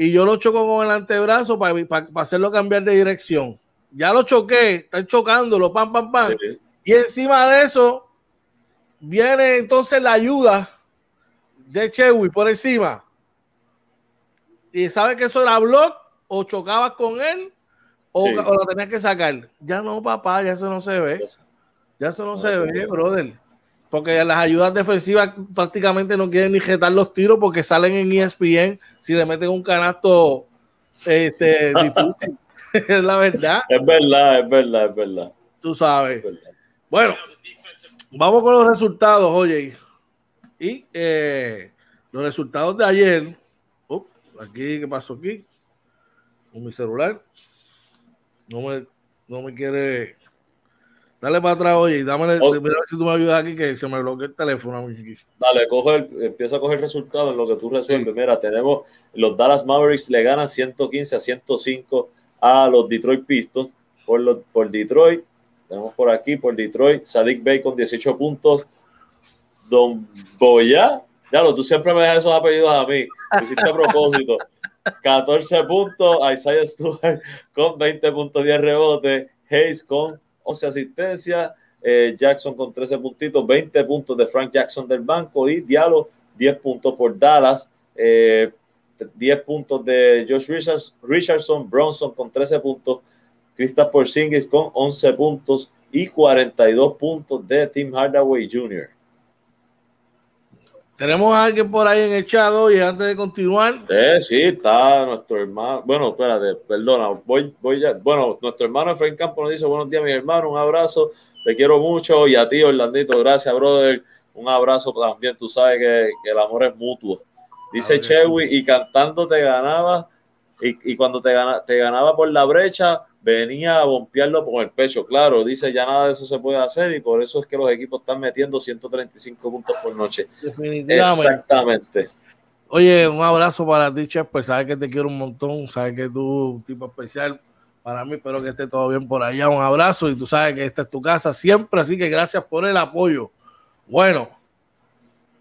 Y yo lo choco con el antebrazo para, hacerlo cambiar de dirección. Ya lo choqué, están chocándolo, pam, pam, pam. Y encima de eso, viene entonces la ayuda de Chewy por encima y sabe que eso era blog, o chocabas con él, o, lo tenías que sacar. Ya no, papá, ya eso no se ve. Ya eso no, se ve, brother. Porque las ayudas defensivas prácticamente no quieren ni jetar los tiros porque salen en ESPN si le meten un canasto este, difícil. es la verdad. Es verdad, es verdad, es verdad. Tú sabes. Bueno, vamos con los resultados, oye. Y eh, los resultados de ayer aquí, ¿qué pasó aquí? Con mi celular. No me, no me quiere. Dale para atrás, oye, dame, mira a ver si tú me ayudas aquí que se me bloquea el teléfono. Dale, coge el, empieza a coger resultados en lo que tú resuelves. Mira, tenemos los Dallas Mavericks le ganan 115 a 105 a los Detroit Pistons por, los, por Detroit. Tenemos por aquí, por Detroit, Sadik Bay con 18 puntos. Don Boya ya lo, tú siempre me das esos apellidos a mí. Lo hiciste a propósito. 14 puntos, Isaiah Stewart con 20 puntos, 10 rebotes, Hayes con 11 asistencias, eh, Jackson con 13 puntitos, 20 puntos de Frank Jackson del banco y Diallo 10 puntos por Dallas, 10 eh, puntos de Josh Richardson, Bronson con 13 puntos, Kristaps Porzingis con 11 puntos y 42 puntos de Tim Hardaway Jr. Tenemos a alguien por ahí en el chat y antes de continuar. Eh, sí, está nuestro hermano. Bueno, espérate, perdona, voy, voy ya. Bueno, nuestro hermano Efraín Campo nos dice: Buenos días, mi hermano, un abrazo, te quiero mucho. Y a ti, Orlandito, gracias, brother. Un abrazo también, tú sabes que, que el amor es mutuo. Dice Chewy, y cantando te ganaba, y, y cuando te, gana, te ganaba por la brecha, venía a bompearlo con el pecho. Claro, dice ya nada de eso se puede hacer y por eso es que los equipos están metiendo 135 puntos por noche. Exactamente. Oye, un abrazo para ti, Chef, pues sabes que te quiero un montón, sabes que tú un tipo especial para mí, espero que esté todo bien por allá, un abrazo y tú sabes que esta es tu casa siempre, así que gracias por el apoyo. Bueno,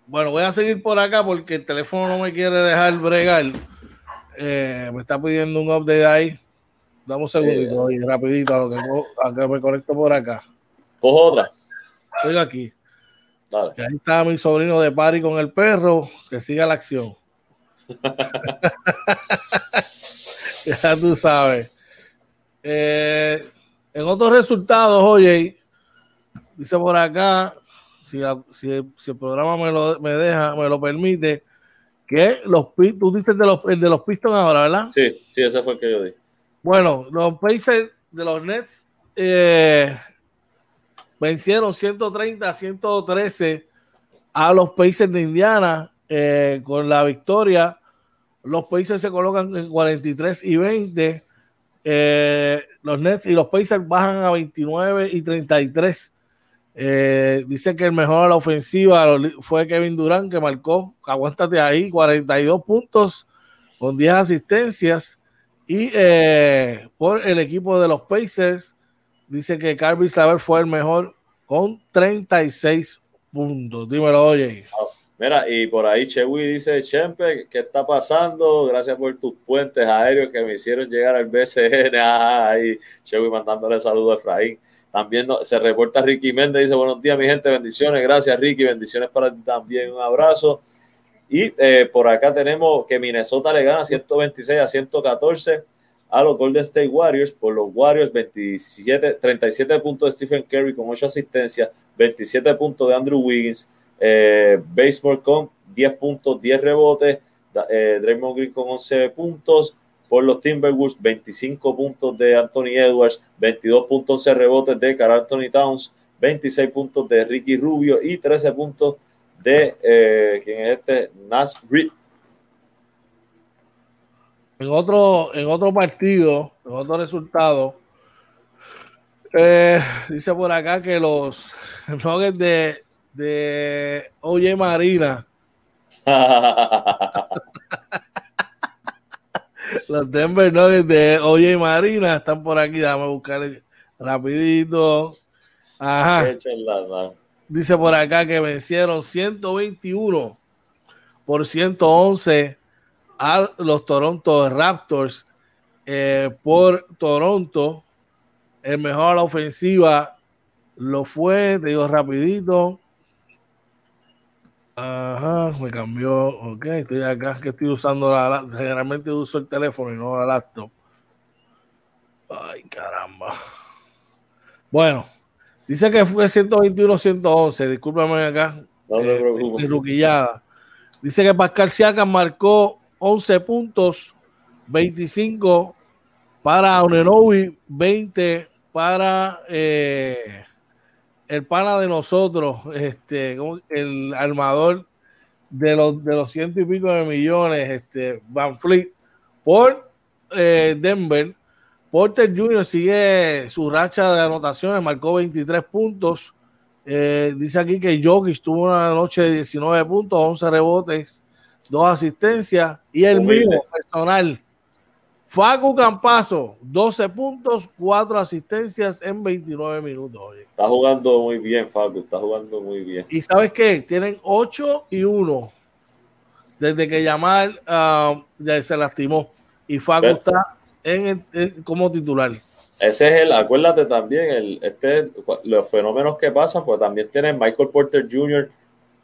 bueno, voy a seguir por acá porque el teléfono no me quiere dejar bregar. Eh, me está pidiendo un update ahí. Dame un segundito y rapidito a lo que, a que me conecto por acá. Cojo otra. Estoy aquí. ahí está mi sobrino de Pari con el perro, que siga la acción. ya tú sabes. Eh, en otros resultados, oye, dice por acá, si, el programa me lo me deja, me lo permite, que los tú dices de los, el de los Pistons ahora, ¿verdad? Sí, sí, ese fue el que yo di. Bueno, los Pacers de los Nets eh, vencieron 130 a 113 a los Pacers de Indiana eh, con la victoria. Los Pacers se colocan en 43 y 20. Eh, los Nets y los Pacers bajan a 29 y 33. Eh, dice que el mejor a la ofensiva fue Kevin Durant, que marcó, aguántate ahí, 42 puntos con 10 asistencias. Y eh, por el equipo de los Pacers, dice que Carby Slaver fue el mejor con 36 puntos. Dímelo, oye. Mira, y por ahí Chewy dice, Chempe, ¿qué está pasando? Gracias por tus puentes aéreos que me hicieron llegar al BCN. Ah, ahí Chewy mandándole saludos a Efraín. También se reporta Ricky Méndez, dice buenos días mi gente, bendiciones, gracias Ricky, bendiciones para ti también, un abrazo. Y eh, por acá tenemos que Minnesota le gana 126 a 114 a los Golden State Warriors. Por los Warriors, 27, 37 puntos de Stephen Curry con 8 asistencias, 27 puntos de Andrew Wiggins, eh, Baseball con 10 puntos, 10 rebotes, eh, Draymond Green con 11 puntos, por los Timberwolves, 25 puntos de Anthony Edwards, 22 puntos 11 rebotes de Carl Anthony Towns, 26 puntos de Ricky Rubio y 13 puntos de eh, ¿quién es este? Nas Reed. En otro, en otro partido, en otro resultado, eh, dice por acá que los Nuggets de, de Oye Marina Los Denver Nuggets de Oye Marina están por aquí. Déjame buscar rapidito. Ajá. Dice por acá que vencieron 121 por 111 a los Toronto Raptors eh, por Toronto. El mejor a la ofensiva lo fue, te digo rapidito, Ajá, me cambió. Ok, estoy acá que estoy usando la Generalmente uso el teléfono y no la laptop. Ay, caramba. Bueno, dice que fue 121-111. Discúlpame acá. No me eh, Dice que Pascal Siakam marcó 11 puntos, 25 para Unenovi, 20 para eh, el pana de nosotros, este, el armador de los, de los ciento y pico de millones, este, Van Fleet, por eh, Denver. Porter Jr. sigue su racha de anotaciones, marcó 23 puntos. Eh, dice aquí que Jokic tuvo una noche de 19 puntos, 11 rebotes, dos asistencias y el mismo personal Facu Campazo, 12 puntos, 4 asistencias en 29 minutos. Está jugando muy bien, Facu, está jugando muy bien. Y sabes qué, tienen 8 y 1 desde que Yamal uh, ya se lastimó y Facu está en el, como titular. Ese es el, acuérdate también, el, este, los fenómenos que pasan, pues también tienen Michael Porter Jr.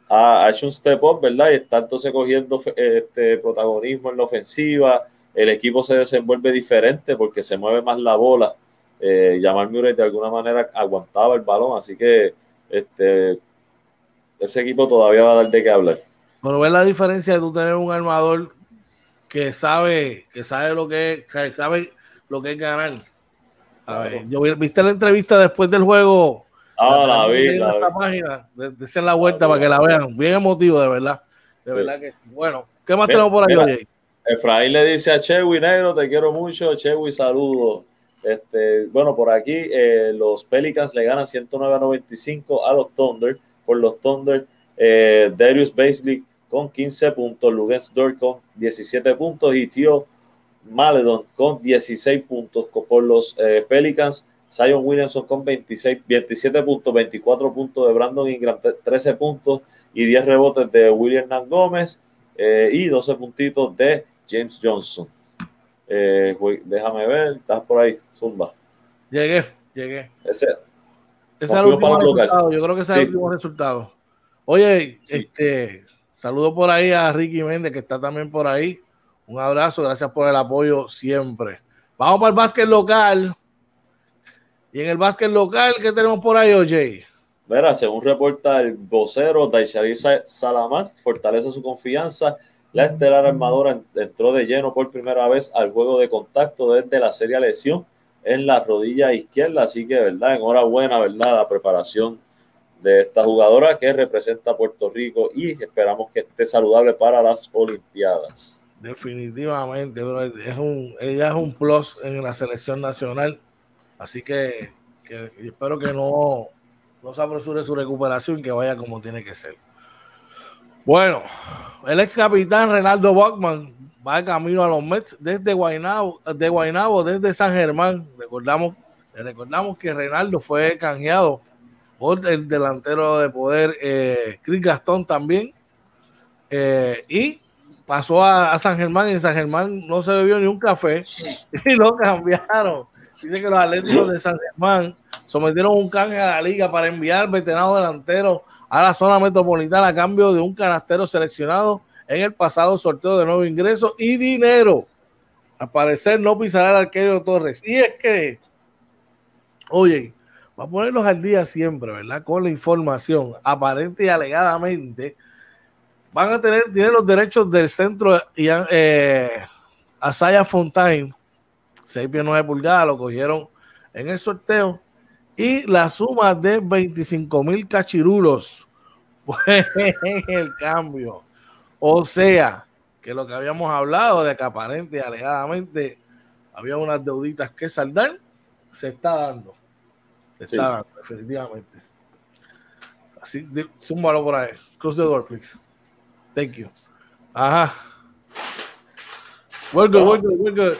ha, hecho un step up, ¿verdad? Y está entonces cogiendo este protagonismo en la ofensiva el equipo se desenvuelve diferente porque se mueve más la bola. Eh, Jamal Murray de alguna manera aguantaba el balón, así que este, ese equipo todavía va a dar de qué hablar. Pero ves la diferencia de tú tener un armador que sabe, que sabe lo que es, que sabe lo que es ganar. A ver, yo viste la entrevista después del juego. Ah, la, vi, la, la página, de, la vuelta para que la vean. Bien emotivo, de verdad. De verdad que, bueno, ¿qué más tenemos por ahí, oye? Efraín le dice a Chewy Negro, te quiero mucho, Chewy, saludo. Este, bueno, por aquí eh, los Pelicans le ganan 109 a 95 a los Thunder. Por los Thunder, eh, Darius Baisley con 15 puntos, Lugens Dort con 17 puntos y Tio Maledon con 16 puntos. Por los eh, Pelicans, Zion Williamson con 26, 27 puntos, 24 puntos de Brandon Ingram, 13 puntos y 10 rebotes de William Nan Gómez y 12 puntitos de James Johnson. Eh, déjame ver, estás por ahí, Zumba. Llegué, llegué. Ese, ese es el último resultado. Yo creo que ese es el último resultado. Oye, este, saludo por ahí a Ricky Méndez, que está también por ahí. Un abrazo, gracias por el apoyo siempre. Vamos para el básquet local. Y en el básquet local, ¿qué tenemos por ahí, oye? Verá, según reporta el vocero Daishari Salamat, fortalece su confianza. La estelar armadora entró de lleno por primera vez al juego de contacto desde la seria lesión en la rodilla izquierda. Así que, verdad, enhorabuena, verdad, la preparación de esta jugadora que representa a Puerto Rico y esperamos que esté saludable para las Olimpiadas. Definitivamente, es un, ella es un plus en la selección nacional, así que, espero que no, no se apresure su recuperación y que vaya como tiene que ser. Bueno, el ex capitán Renaldo Bachman va de camino a los Mets desde Guaynabo, de Guaynabo, desde San Germán. Recordamos, recordamos que Renaldo fue canjeado el delantero de poder eh, Chris Gastón también. Eh, y pasó a, San Germán y en San Germán no se bebió ni un café y lo cambiaron. Dice que los atléticos de San Germán sometieron un canje a la liga para enviar veteranos delanteros a la zona metropolitana a cambio de un canastero seleccionado en el pasado sorteo de nuevo ingreso y dinero. Al parecer no pisará el arquero Torres. Y es que, oye, va a ponerlos al día siempre, ¿verdad? Con la información aparente y alegadamente van a tener, tienen los derechos del centro eh, Asaya Fontaine, 6 pies 9 pulgadas, lo cogieron en el sorteo. Y la suma de 25 mil cachirulos fue en el cambio. O sea, que lo que habíamos hablado de que aparente y alegadamente había unas deuditas que saldar, se está dando. Está definitivamente. Así, zúmbalo por ahí. Close the door, please. Thank you. Ajá. We're good, we're good, we're good.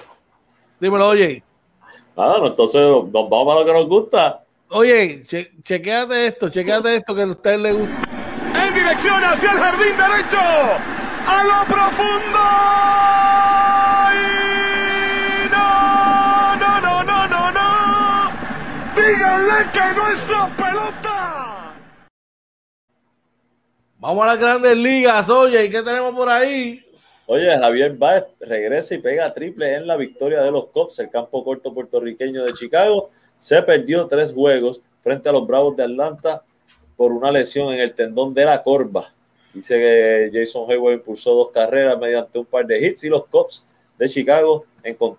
Dímelo, oye. Ah, entonces nos vamos a lo que nos gusta. Oye, che, chequeate esto, chequeate esto que a usted le gusta. En dirección hacia el jardín derecho. A lo profundo. Díganle que no es su pelota. Vamos a las grandes ligas, oye, ¿y qué tenemos por ahí? Oye, Javier Baez regresa y pega triple en la victoria de los Cubs, el campo corto puertorriqueño de Chicago. Se perdió tres juegos frente a los Bravos de Atlanta por una lesión en el tendón de la corva. Dice que Jason Hayward impulsó dos carreras mediante un par de hits y los Cubs de Chicago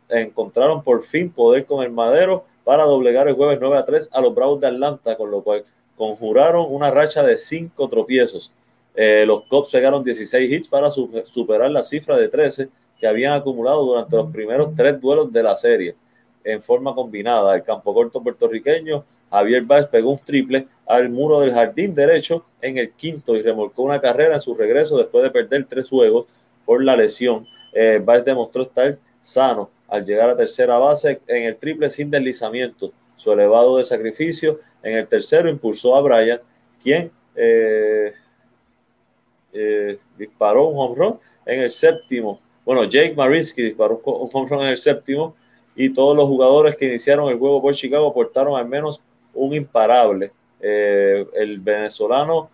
encontraron por fin poder con el madero para doblegar el jueves 9 a 3 a los Bravos de Atlanta, con lo cual conjuraron una racha de cinco tropiezos. Eh, los Cubs pegaron 16 hits para superar la cifra de 13 que habían acumulado durante los primeros tres duelos de la serie en forma combinada. El campo corto puertorriqueño, Javier Baez pegó un triple al muro del jardín derecho en el quinto y remolcó una carrera en su regreso después de perder tres juegos por la lesión. Eh, Baez demostró estar sano al llegar a tercera base en el triple sin deslizamiento. Su elevado de sacrificio en el tercero impulsó a Bryant, quien eh, eh, disparó un home run en el séptimo. Bueno, Jake Marinsky disparó un home run en el séptimo y todos los jugadores que iniciaron el juego por Chicago aportaron al menos un imparable. Eh, el venezolano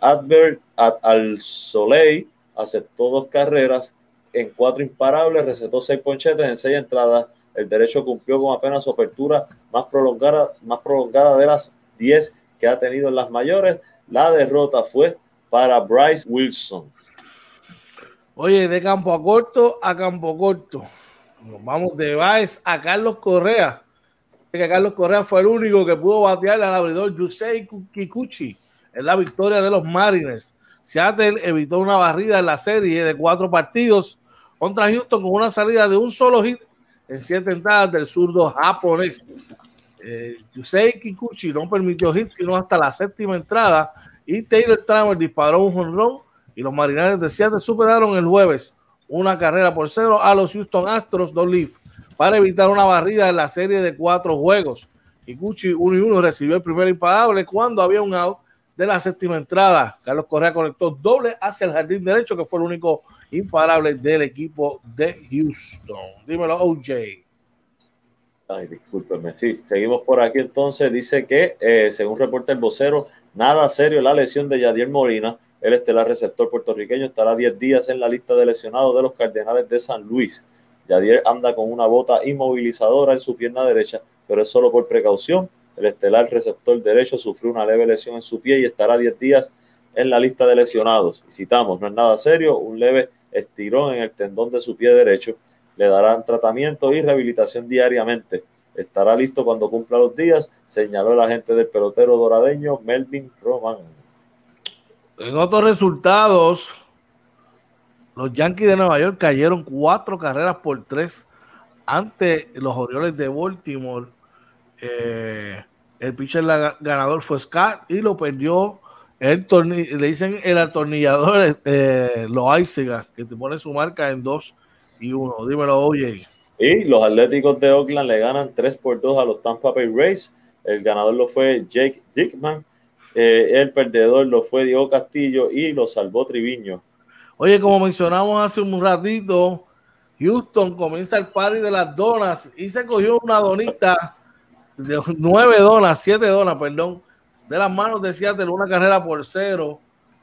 Adbert Al Soleil aceptó dos carreras en cuatro imparables, recetó seis ponchetes en seis entradas. El derecho cumplió con apenas su apertura más prolongada, más prolongada de las diez que ha tenido en las mayores. La derrota fue para Bryce Wilson. Oye, de campo a corto a campo corto. Nos vamos de Bryce a Carlos Correa. Que Carlos Correa fue el único que pudo batear al abridor Yusei Kikuchi en la victoria de los Mariners. Seattle evitó una barrida en la serie de cuatro partidos contra Houston con una salida de un solo hit en siete entradas del zurdo japonés. Eh, Yusei Kikuchi no permitió hit sino hasta la séptima entrada y Taylor Trammell disparó un jonrón y los Marineros de Seattle superaron el jueves una carrera por cero a los Houston Astros dos Leaf para evitar una barrida en la serie de cuatro juegos. Kikuchi 1 y 1 recibió el primer imparable cuando había un out de la séptima entrada. Carlos Correa conectó doble hacia el jardín derecho, que fue el único imparable del equipo de Houston. Dímelo, OJ. Ay, discúlpeme. Sí, seguimos por aquí entonces. Dice que, eh, según reporta el vocero, Nada serio la lesión de Yadier Molina, el estelar receptor puertorriqueño, estará 10 días en la lista de lesionados de los Cardenales de San Luis. Yadier anda con una bota inmovilizadora en su pierna derecha, pero es solo por precaución. El estelar receptor derecho sufrió una leve lesión en su pie y estará 10 días en la lista de lesionados. Y citamos, no es nada serio, un leve estirón en el tendón de su pie derecho. Le darán tratamiento y rehabilitación diariamente. Estará listo cuando cumpla los días, señaló el agente del pelotero doradeño Melvin Roman. En otros resultados, los Yankees de Nueva York cayeron cuatro carreras por tres ante los Orioles de Baltimore. Eh, el pitcher ganador fue Scott y lo perdió el le dicen el atornillador eh, que te pone su marca en 2 y 1. Dímelo, oye. Y los Atléticos de Oakland le ganan 3 por 2 a los Tampa Bay Rays. El ganador lo fue Jake Dickman. Eh, el perdedor lo fue Diego Castillo y lo salvó Triviño. Oye, como mencionamos hace un ratito, Houston comienza el party de las donas y se cogió una donita de nueve donas, siete donas, perdón, de las manos de Seattle, una carrera por cero.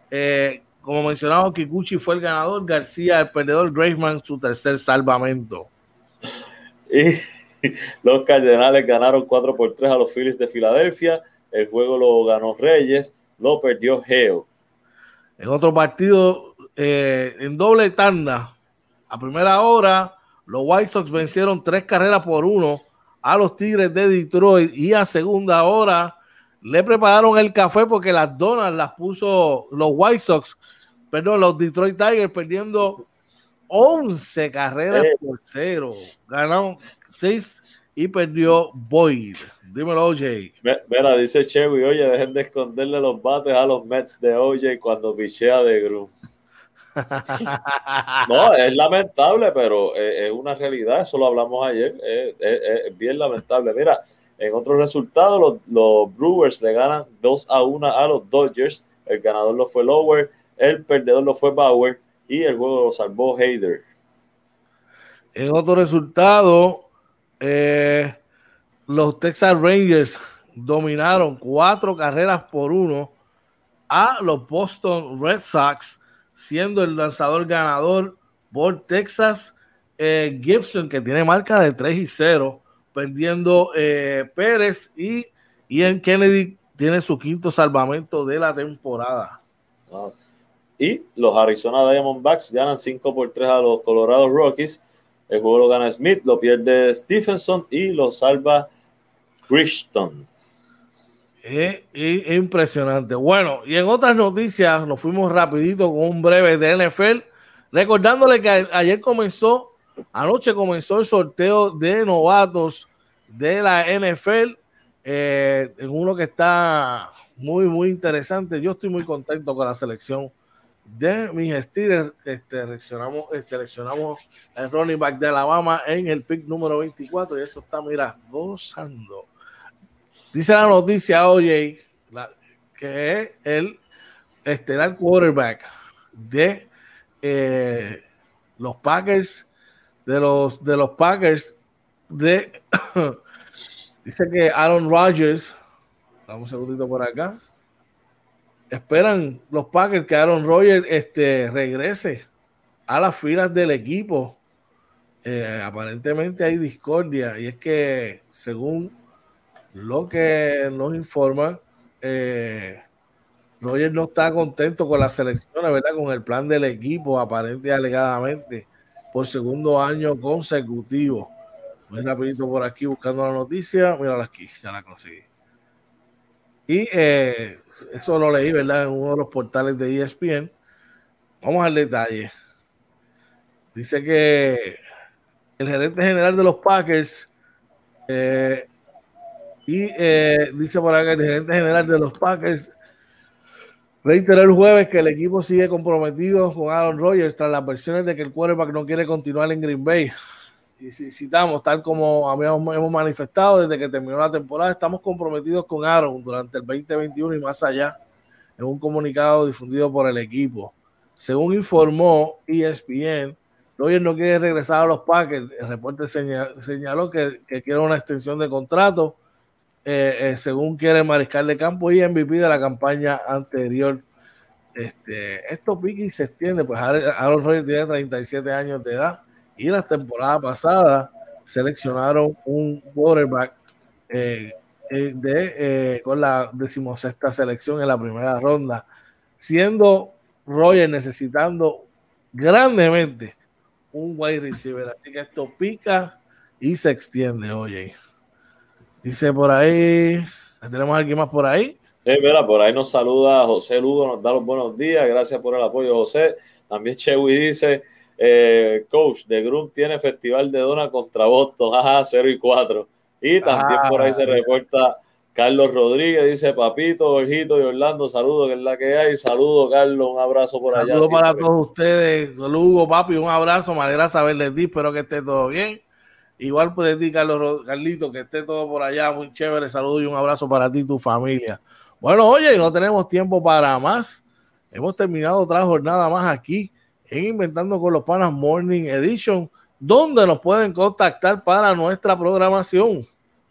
Eh, como mencionaba, Kikuchi fue el ganador, García el perdedor, Graceman su tercer salvamento. Y los Cardenales ganaron 4 por 3 a los Phillies de Filadelfia. El juego lo ganó Reyes, lo perdió Geo. En otro partido, eh, en doble tanda, a primera hora, los White Sox vencieron tres carreras por uno a los Tigres de Detroit y a segunda hora le prepararon el café porque las donas las puso los White Sox, perdón, los Detroit Tigers perdiendo 11 carreras por cero. Ganaron 6 y perdió Boyd. Dímelo, OJ. Mira, dice Chevy, oye, dejen de esconderle los bates a los Mets de OJ cuando pichea de Grum. No, es lamentable, pero es, una realidad. Eso lo hablamos ayer. es bien lamentable. Mira, en otros resultados, los, Brewers le ganan 2 a 1 a los Dodgers. El ganador lo fue Lower, el perdedor lo fue Bauer y el juego lo salvó Hayder. En otro resultado, eh, los Texas Rangers dominaron cuatro carreras por uno a los Boston Red Sox, siendo el lanzador ganador por Texas eh, Gibson, que tiene marca de 3 y 0 perdiendo eh, Pérez y Ian Kennedy tiene su quinto salvamento de la temporada. Y los Arizona Diamondbacks ganan 5 por 3 a los Colorado Rockies. El juego lo gana Smith, lo pierde Stephenson y lo salva Christon. Es, impresionante. Bueno, y en otras noticias nos fuimos rapidito con un breve de NFL, recordándole que ayer comenzó, anoche comenzó el sorteo de novatos de la NFL, eh, en uno que está muy, muy interesante. Yo estoy muy contento con la selección de mis Steelers. Este, seleccionamos, eh, seleccionamos el running back de Alabama en el pick número 24 y eso está, mira, gozando. Dice la noticia, oye, que es el estelar quarterback de eh, los Packers, de los, de los Packers de. dice que Aaron Rodgers. Dame un segundito por acá. Esperan los Packers que Aaron Rodgers este, regrese a las filas del equipo. Eh, aparentemente hay discordia y es que según lo que nos informan, eh, Rogers no está contento con la selección, ¿verdad? Con el plan del equipo, aparentemente y alegadamente, por segundo año consecutivo. Voy rapidito por aquí buscando la noticia. Mírala aquí, ya la conseguí. Y eh, eso lo leí, ¿verdad? En uno de los portales de ESPN. Vamos al detalle. Dice que el gerente general de los Packers eh, y eh, dice por acá el gerente general de los Packers reiteró el jueves que el equipo sigue comprometido con Aaron Rodgers tras las versiones de que el quarterback no quiere continuar en Green Bay. Y citamos, tal como habíamos, hemos manifestado desde que terminó la temporada, estamos comprometidos con Aaron durante el 2021 y más allá, en un comunicado difundido por el equipo. Según informó ESPN, Rogers no quiere regresar a los Packers. El reporte señaló que, que quiere una extensión de contrato eh, según quiere el mariscal de campo y MVP de la campaña anterior. Este, esto pique y se extiende, pues Aaron Rodgers tiene 37 años de edad y la temporada pasada seleccionaron un quarterback eh, eh, de, eh, con la decimosexta selección en la primera ronda, siendo Roger necesitando grandemente un wide receiver. Así que esto pica y se extiende, oye. Dice por ahí, ¿tenemos alguien más por ahí? Sí, mira, por ahí nos saluda José Lugo, nos da los buenos días, gracias por el apoyo, José. También Chewy dice, eh, coach, de Grum tiene festival de dona contra Boston, jaja, 0 y 4. Y también por ahí se ah, reporta Carlos Rodríguez, dice Papito, Jorgito y Orlando, saludos, que es la que hay. Saludos, Carlos, un abrazo por allá. Saludos para todos ustedes. Lugo, papi, un abrazo, me alegra saberles di, espero que esté todo bien. Igual puedes decir, Carlos, Carlito, que esté todo por allá, muy chévere. Saludos y un abrazo para ti y tu familia. Bueno, oye, no tenemos tiempo para más. Hemos terminado otra jornada más aquí en Inventando con los Panas Morning Edition, donde nos pueden contactar para nuestra programación.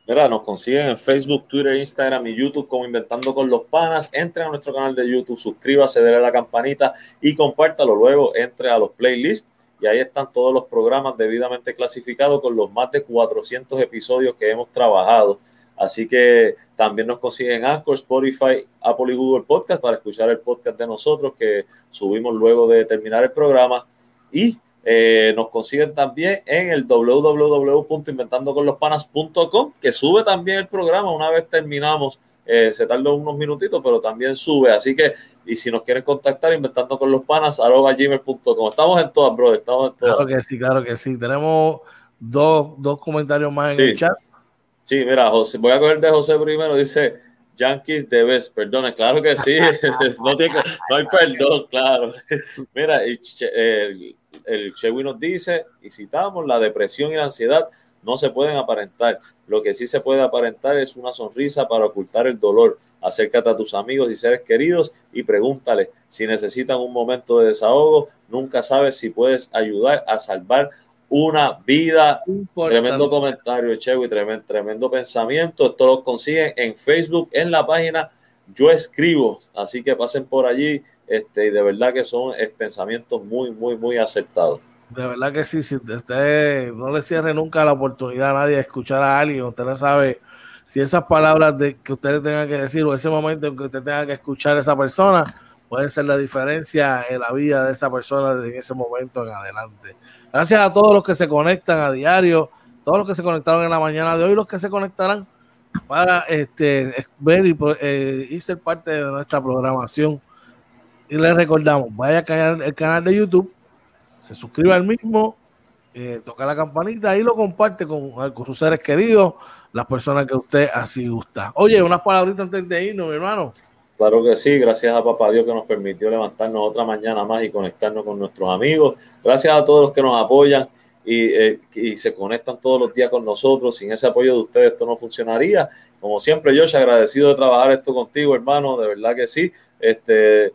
Mira, nos consiguen en Facebook, Twitter, Instagram y YouTube como Inventando con los Panas. Entre a nuestro canal de YouTube, suscríbase, déle a la campanita y compártalo. Luego entre a los playlists y ahí están todos los programas debidamente clasificados con los más de 400 episodios que hemos trabajado. Así que también nos consiguen Anchor, Spotify, Apple y Google Podcast para escuchar el podcast de nosotros que subimos luego de terminar el programa. Y eh, nos consiguen también en el www.inventandoconlospanas.com que sube también el programa una vez terminamos. Eh, se tarda unos minutitos, pero también sube. Así que, y si nos quieren contactar, inventando con los panas, arroba gmail.com. Estamos en todas, brother. Estamos en todas. Claro que sí, claro que sí. Tenemos dos, dos comentarios más en el chat. Sí, mira, José, voy a coger de José primero. Dice Yankees de Best, perdón, claro que sí. no, hay perdón, claro. Mira, el, el, el nos dice, y citamos, la depresión y la ansiedad no se pueden aparentar. Lo que sí se puede aparentar es una sonrisa para ocultar el dolor. Acércate a tus amigos y seres queridos y pregúntale si necesitan un momento de desahogo. Nunca sabes si puedes ayudar a salvar una vida. Tremendo comentario, Chewy, tremendo, tremendo pensamiento. Esto lo consiguen en Facebook, en la página Yo Escribo. Así que pasen por allí. Este, y de verdad que son pensamientos muy, muy, muy aceptados. De verdad que sí, si usted no le cierre nunca la oportunidad a nadie de escuchar a alguien, usted no sabe si esas palabras de, que usted tenga que decir o ese momento en que usted tenga que escuchar a esa persona, puede ser la diferencia en la vida de esa persona en ese momento en adelante. Gracias a todos los que se conectan a diario, todos los que se conectaron en la mañana de hoy, los que se conectarán para este, ver y, eh, ser parte de nuestra programación. Y les recordamos, vaya a el canal de YouTube, se suscribe al mismo, eh, toca la campanita y lo comparte con, con, sus seres queridos, las personas que usted así gusta. Oye, unas palabritas antes de irnos, mi hermano. Claro que sí, gracias a Papá Dios que nos permitió levantarnos otra mañana más y conectarnos con nuestros amigos. Gracias a todos los que nos apoyan y, eh, se conectan todos los días con nosotros. Sin ese apoyo de ustedes esto no funcionaría. Como siempre, Josh, agradecido de trabajar esto contigo, hermano, de verdad que sí. Este,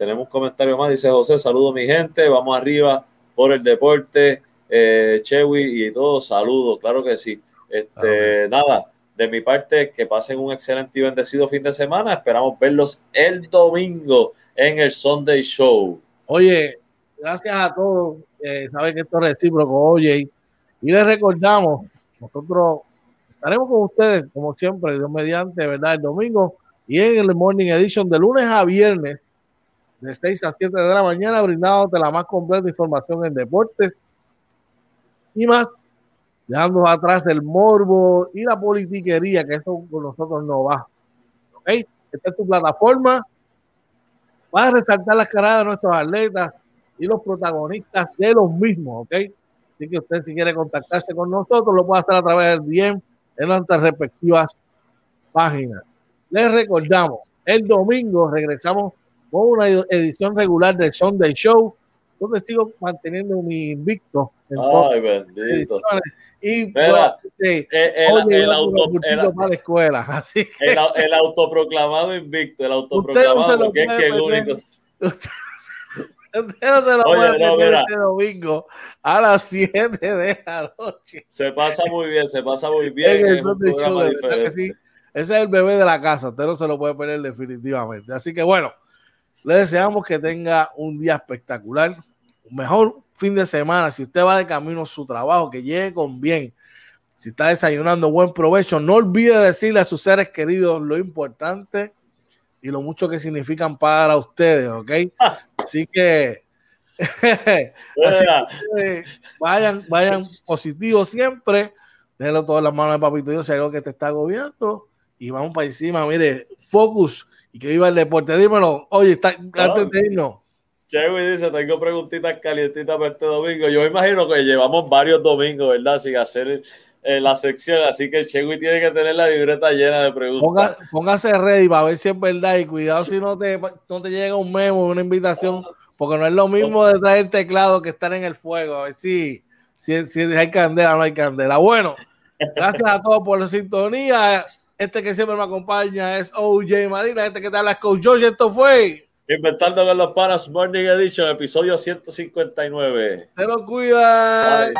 tenemos un comentario más, dice José, saludo mi gente, vamos arriba por el deporte, eh, Chewy y todos, saludos, claro que sí. Este, nada de mi parte, que pasen un excelente y bendecido fin de semana. Esperamos verlos el domingo en el Sunday Show. Oye, gracias a todos. Eh, saben que esto es recíproco, oye. Y les recordamos, nosotros estaremos con ustedes, como siempre, Dios mediante, ¿verdad? El domingo y en el Morning Edition de lunes a viernes, de 6 a 7 de la mañana, brindándote la más completa información en deportes y más dejando atrás el morbo y la politiquería, que eso con nosotros no va. ¿Ok? Esta es tu plataforma. Vas a resaltar las caras de nuestros atletas y los protagonistas de los mismos, ¿ok? Así que usted si quiere contactarse con nosotros, lo puede hacer a través del DM en nuestras respectivas páginas. Les recordamos, el domingo regresamos con una edición regular del Sunday Show, donde sigo manteniendo mi invicto. Ay, bendito. Y Mira, el, el, el, auto, el, escuela, así que, el, autoproclamado invicto, el autoproclamado, que es que el único. Usted no se lo Oye, puede no, mira, este domingo a las 7 de la noche. Se pasa muy bien, se pasa muy bien. En el es un programa diferente. Sí. ese es el bebé de la casa, usted no se lo puede perder definitivamente. Así que bueno, le deseamos que tenga un día espectacular, un mejor fin de semana. Si usted va de camino a su trabajo, que llegue con bien. Si está desayunando, buen provecho. No olvide decirle a sus seres queridos lo importante y lo mucho que significan para ustedes, ¿ok? Así que, así que vayan, vayan positivos siempre. Déjelo todas las manos de papito Dios si hay algo que te está agobiando. Y vamos para encima, mire, focus y que viva el deporte. Dímelo, oye, está, antes de irnos. Chewy dice, tengo preguntitas calientitas para este domingo. Yo imagino que llevamos varios domingos, ¿verdad? Sin hacer eh, la sección, así que Chewy tiene que tener la libreta llena de preguntas. póngase ready para ver si es verdad y cuidado si no te, no te llega un memo, una invitación, porque no es lo mismo de traer teclado que estar en el fuego. A ver si, si, si hay candela o no hay candela. Bueno, gracias a todos por la sintonía. Este que siempre me acompaña es OJ Marina. Este que te habla es Coach George. Esto fue Inventando con los Panas Morning Edition, episodio 159. Se lo cuida.